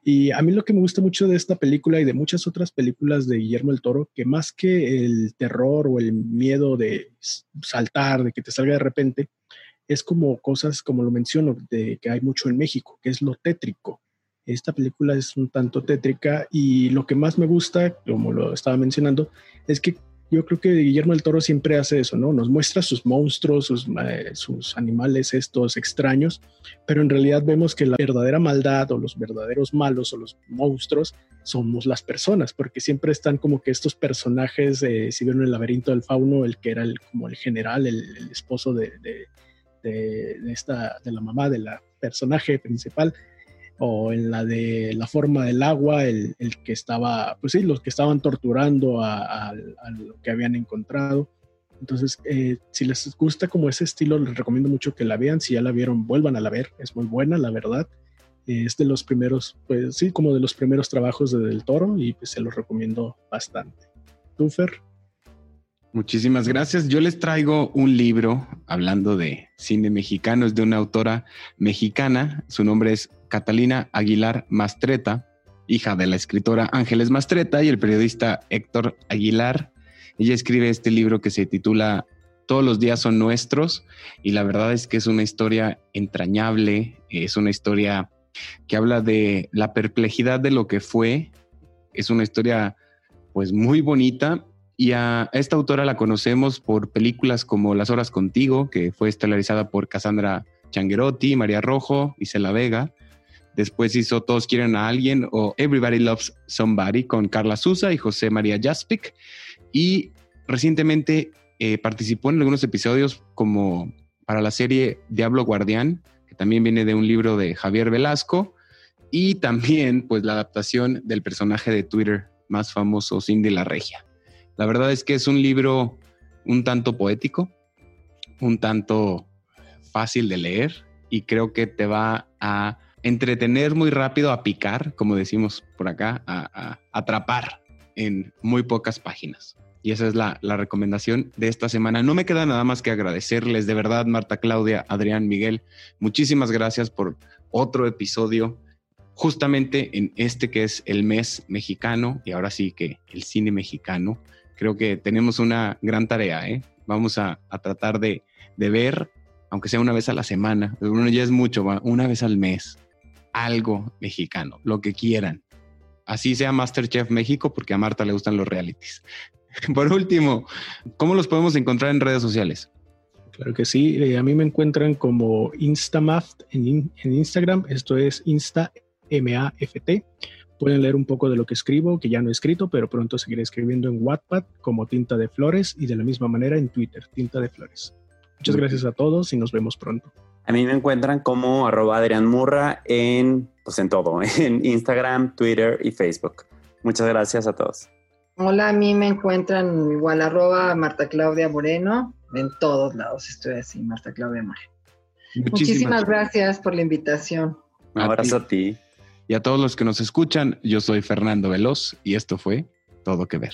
Y a mí lo que me gusta mucho de esta película y de muchas otras películas de Guillermo del Toro, que más que el terror o el miedo de saltar, de que te salga de repente, es como cosas, como lo menciono, de que hay mucho en México, que es lo tétrico. Esta película es un tanto tétrica y lo que más me gusta, como lo estaba mencionando, es que yo creo que Guillermo del Toro siempre hace eso, ¿no? Nos muestra sus monstruos, sus, animales estos extraños, pero en realidad vemos que la verdadera maldad o los verdaderos malos o los monstruos somos las personas, porque siempre están como que estos personajes, si vieron el laberinto del fauno, el que era el, como el general, el, esposo de, de, de, esta, de la mamá de la personaje principal, o en la de la forma del agua, el, que estaba, pues sí, los que estaban torturando a, lo que habían encontrado. Entonces, eh, si les gusta como ese estilo, les recomiendo mucho que la vean. Si ya la vieron, vuelvan a la ver. Es muy buena, la verdad. es de los primeros, pues sí, como de los primeros trabajos de Del Toro y pues se los recomiendo bastante. ¿Tú, Fer? Muchísimas gracias. Yo les traigo un libro hablando de cine mexicano, es de una autora mexicana. Su nombre es Catalina Aguilar Mastreta, hija de la escritora Ángeles Mastreta y el periodista Héctor Aguilar. Ella escribe este libro que se titula Todos los días son nuestros y la verdad es que es una historia entrañable, es una historia que habla de la perplejidad de lo que fue, es una historia pues muy bonita y a esta autora la conocemos por películas como Las Horas Contigo, que fue estelarizada por Cassandra Changuerotti, María Rojo, y Isela Vega. Después hizo Todos quieren a alguien o Everybody Loves Somebody con Carla Sousa y José María Jaspic. Y recientemente eh, participó en algunos episodios como para la serie Diablo Guardián, que también viene de un libro de Javier Velasco. Y también pues la adaptación del personaje de Twitter más famoso, Cindy la Regia. La verdad es que es un libro un tanto poético, un tanto fácil de leer y creo que te va a entretener muy rápido, a picar, como decimos por acá, a, atrapar en muy pocas páginas. Y esa es la, la, recomendación de esta semana. No me queda nada más que agradecerles de verdad, Marta Claudia, Adrián, Miguel. Muchísimas gracias por otro episodio justamente en este que es el mes mexicano y ahora sí que el cine mexicano creo que tenemos una gran tarea. ¿eh? Vamos a, tratar de, ver, aunque sea una vez a la semana, uno ya es mucho, una vez al mes, algo mexicano, lo que quieran. Así sea Masterchef México, porque a Marta le gustan los realities. Por último, ¿cómo los podemos encontrar en redes sociales? Claro que sí, eh, a mí me encuentran como Instamaft en, en Instagram, esto es Insta M-A-F-T. Pueden leer un poco de lo que escribo, que ya no he escrito, pero pronto seguiré escribiendo en Wattpad como Tinta de Flores y de la misma manera en Twitter, Tinta de Flores. Muchas gracias a todos y nos vemos pronto. A mí me encuentran como arroba Adrián Murra en, pues en todo, en Instagram, Twitter y Facebook. Muchas gracias a todos. Hola, a mí me encuentran igual arroba Marta Claudia Moreno. En todos lados estoy así, Marta Claudia Moreno. Muchísimas, gracias por la invitación. Un abrazo a ti. Y a todos los que nos escuchan, yo soy Fernando Veloz y esto fue Todo que Ver.